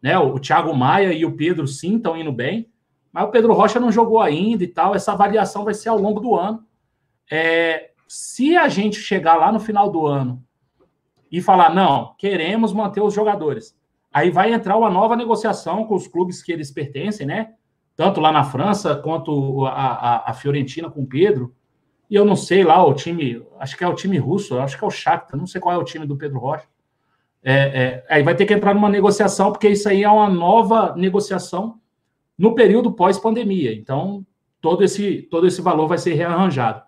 Né? O, Thiago Maia e o Pedro sim estão indo bem, mas o Pedro Rocha não jogou ainda e tal. Essa avaliação vai ser ao longo do ano. É, se a gente chegar lá no final do ano e falar, não, queremos manter os jogadores. Aí vai entrar uma nova negociação com os clubes que eles pertencem, né? Tanto lá na França quanto a, a, a Fiorentina com o Pedro. E eu não sei lá, o time, acho que é o time russo, acho que é o Shakhtar, não sei qual é o time do Pedro Rocha. É, é, aí vai ter que entrar numa negociação, porque isso aí é uma nova negociação no período pós-pandemia. Então, todo esse, todo esse valor vai ser rearranjado.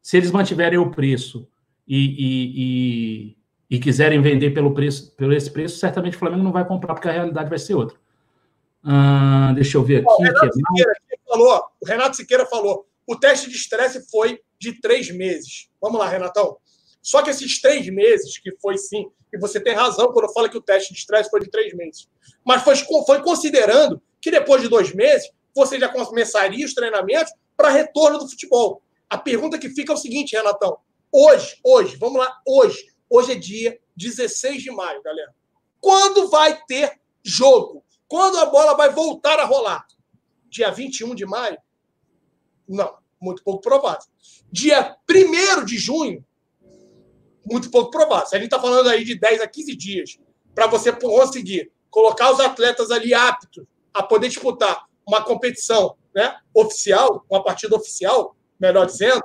Se eles mantiverem o preço e, e, e, e, quiserem vender pelo preço, pelo esse preço, certamente o Flamengo não vai comprar, porque a realidade vai ser outra. Ah, deixa eu ver aqui.
O Renato, Siqueira, falou, o Renato Siqueira falou: o teste de estresse foi de três meses. Vamos lá, Renatão. Só que esses três meses, que foi sim, e você tem razão quando fala que o teste de estresse foi de três meses, mas foi, foi considerando que depois de dois meses você já começaria os treinamentos para retorno do futebol. A pergunta que fica é o seguinte, Renatão: Hoje, hoje, vamos lá, hoje. Hoje é dia 16 de maio, galera. Quando vai ter jogo? Quando a bola vai voltar a rolar? Dia 21 de maio? Não, muito pouco provável. Dia 1 de junho? Muito pouco provável. A gente está falando aí de 10 a 15 dias para você conseguir colocar os atletas ali aptos a poder disputar uma competição né, oficial, uma partida oficial, melhor dizendo,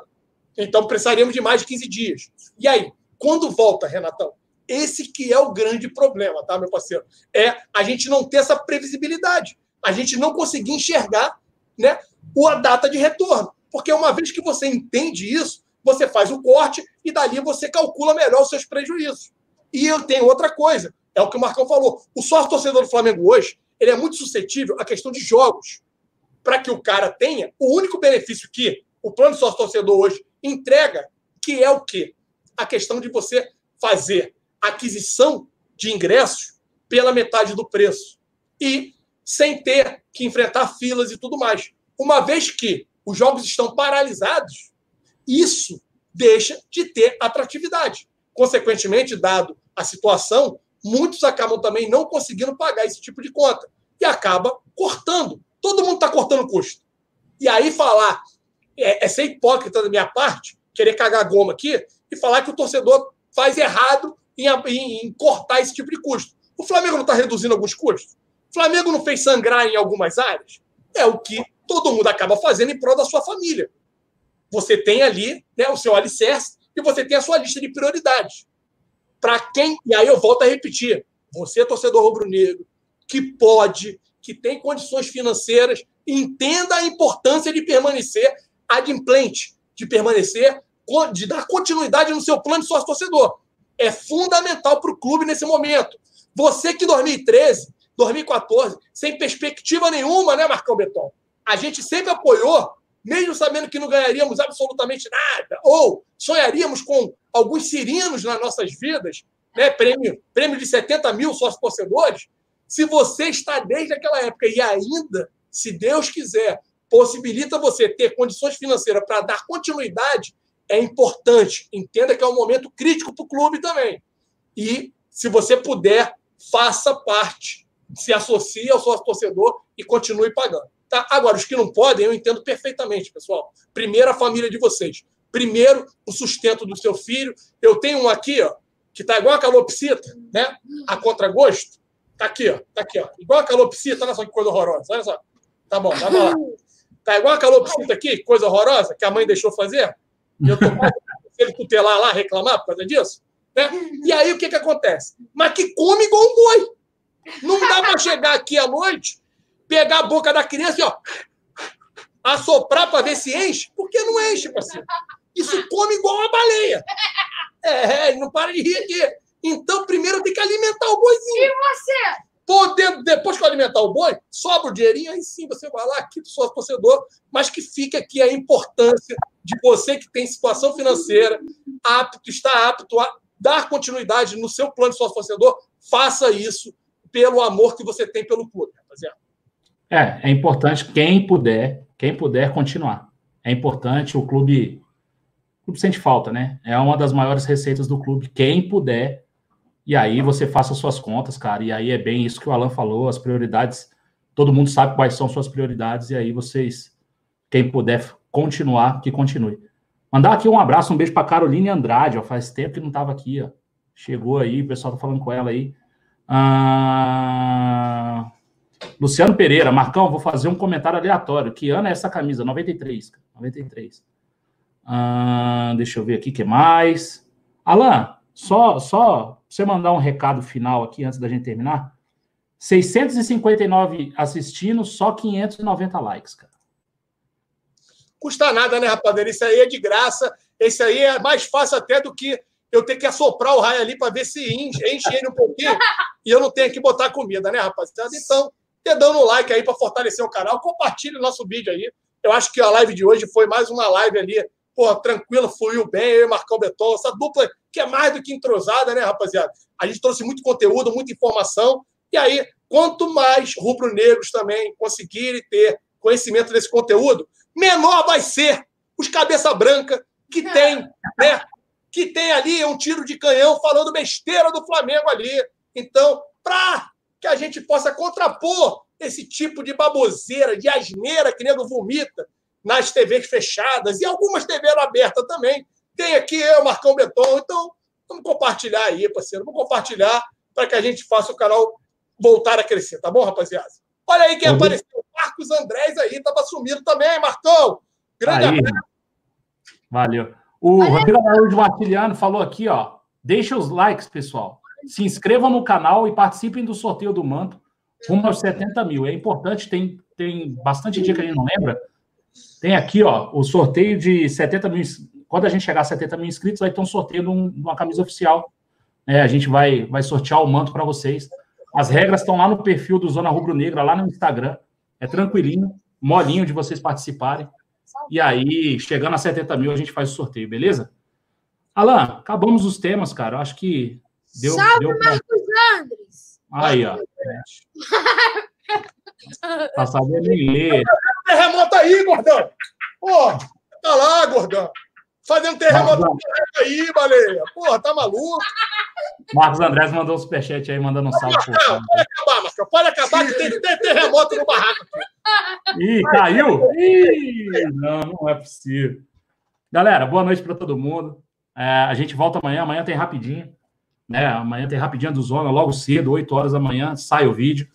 então precisaríamos de mais de 15 dias. E aí, quando volta, Renatão? Esse que é o grande problema, tá, meu parceiro? É a gente não ter essa previsibilidade. A gente não conseguir enxergar né, a data de retorno. Porque uma vez que você entende isso, você faz o corte e dali você calcula melhor os seus prejuízos. E eu tenho outra coisa, é o que o Marcão falou. O sócio torcedor do Flamengo hoje, ele é muito suscetível à questão de jogos. Para que o cara tenha o único benefício que o plano sócio torcedor hoje entrega, que é o quê? A questão de você fazer aquisição de ingressos pela metade do preço e sem ter que enfrentar filas e tudo mais. Uma vez que os jogos estão paralisados, isso deixa de ter atratividade. Consequentemente, dado a situação, muitos acabam também não conseguindo pagar esse tipo de conta e acaba cortando. Todo mundo está cortando custo. E aí falar é, é ser hipócrita da minha parte, querer cagar goma aqui e falar que o torcedor faz errado em, em, em cortar esse tipo de custo. O Flamengo não está reduzindo alguns custos? O Flamengo não fez sangrar em algumas áreas? É o que todo mundo acaba fazendo em prol da sua família. Você tem ali né, o seu alicerce e você tem a sua lista de prioridades. Para quem, e aí eu volto a repetir, você, torcedor rubro-negro, que pode, que tem condições financeiras, entenda a importância de permanecer adimplente, de permanecer, de dar continuidade no seu plano de sócio-torcedor. É fundamental para o clube nesse momento. Você que 2013, 2014, sem perspectiva nenhuma, né, Marcão Beton? A gente sempre apoiou, mesmo sabendo que não ganharíamos absolutamente nada, ou sonharíamos com alguns sirinos nas nossas vidas, né, prêmio, prêmio de 70 mil sócios torcedores. Se você está desde aquela época e ainda, se Deus quiser, possibilita você ter condições financeiras para dar continuidade, é importante. Entenda que é um momento crítico para o clube também. E, se você puder, faça parte, se associe ao sócio torcedor e continue pagando. Tá? Agora, os que não podem, eu entendo perfeitamente, pessoal. Primeiro, a família de vocês. Primeiro, o sustento do seu filho. Eu tenho um aqui, ó, que está igual a calopsita, né? A contragosto. Tá aqui, ó. Tá aqui, ó. Igual a calopsita. Olha só que coisa horrorosa. Olha só. Tá bom, tá lá. Tá igual a calopsita aqui, coisa horrorosa, que a mãe deixou fazer. Eu se ele tutelar lá, reclamar por causa disso. Né? E aí o que, que acontece? Mas que come igual um boi. Não dá para chegar aqui à noite pegar a boca da criança e ó, assoprar para ver se enche, porque não enche, parceiro. Isso come igual uma baleia. É, é não para de rir aqui. Então, primeiro tem que alimentar o boizinho.
E você?
Poder, depois que eu alimentar o boi, sobra o dinheirinho, aí sim você vai lá, aqui seu torcedor, mas que fique aqui a importância de você que tem situação financeira, apto, está apto a dar continuidade no seu plano de sócio torcedor, faça isso pelo amor que você tem pelo clube, rapaziada.
É, é importante quem puder, quem puder continuar. É importante o clube, o clube sente falta, né? É uma das maiores receitas do clube. Quem puder, e aí você faça suas contas, cara. E aí é bem isso que o Alan falou, as prioridades. Todo mundo sabe quais são suas prioridades, e aí vocês, quem puder continuar, que continue. Mandar aqui um abraço, um beijo para Caroline Andrade, ó. Faz tempo que não estava aqui, ó. Chegou aí, o pessoal tá falando com ela aí. Ah... Luciano Pereira, Marcão, vou fazer um comentário aleatório. Que ano é essa camisa? 93. 93. Ah, deixa eu ver aqui o que mais. Alan, só, só você mandar um recado final aqui antes da gente terminar. 659 assistindo, só 590 likes, cara.
Custa nada, né, rapaziada? Isso aí é de graça. Esse aí é mais fácil até do que eu ter que assoprar o raio ali para ver se enche, enche ele um pouquinho e eu não tenho que botar comida, né, rapaziada? Então, dando um like aí para fortalecer o canal, compartilhe o nosso vídeo aí. Eu acho que a live de hoje foi mais uma live ali, pô, tranquila, fluiu bem, eu e Marcão Beton, essa dupla que é mais do que entrosada, né, rapaziada? A gente trouxe muito conteúdo, muita informação, e aí, quanto mais rubro-negros também conseguirem ter conhecimento desse conteúdo, menor vai ser os cabeça branca que tem, né? Que tem ali um tiro de canhão falando besteira do Flamengo ali. Então, para que a gente possa contrapor esse tipo de baboseira, de asneira que nego vomita nas TVs fechadas e algumas TVs abertas também. Tem aqui eu, Marcão Beton. Então, vamos compartilhar aí, parceiro. Vamos compartilhar para que a gente faça o canal voltar a crescer, tá bom, rapaziada? Olha aí quem apareceu. Marcos Andrés aí, estava sumido também, Marcão. Grande aí. abraço.
Valeu. O Rodrigo Araújo Martiliano falou aqui, ó. Deixa os likes, pessoal se inscrevam no canal e participem do sorteio do manto rumo aos 70 mil. É importante, tem, tem bastante dia que a gente não lembra. Tem aqui, ó, o sorteio de 70 mil. Quando a gente chegar a 70 mil inscritos, vai ter um sorteio de, um, de uma camisa oficial. É, a gente vai, vai sortear o manto para vocês. As regras estão lá no perfil do Zona Rubro Negra, lá no Instagram. É tranquilinho, molinho de vocês participarem. E aí, chegando a 70 mil, a gente faz o sorteio, beleza? Alan, acabamos os temas, cara. Eu acho que
Deu, Salve, deu Marcos Andres!
Aí, ó. tá sabendo ler.
Terremoto aí, gordão! Pô, tá lá, gordão! Fazendo terremoto aí, baleia! Porra, tá maluco?
Marcos Andrés mandou um superchat aí, mandando um salve.
Pode acabar, Marcos. Pode acabar que tem que ter terremoto no barraco.
Ih, caiu? Ih, não, não é possível. Galera, boa noite para todo mundo. É, a gente volta amanhã. Amanhã tem rapidinho. Né? Amanhã tem rapidinho do Zona, logo cedo, 8 horas da manhã, sai o vídeo.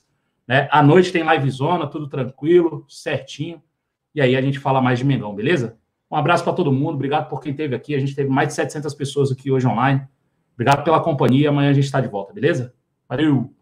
Né? À noite tem live Zona, tudo tranquilo, certinho. E aí a gente fala mais de Mengão, beleza? Um abraço para todo mundo. Obrigado por quem esteve aqui. A gente teve mais de 700 pessoas aqui hoje online. Obrigado pela companhia. Amanhã a gente está de volta, beleza? Valeu!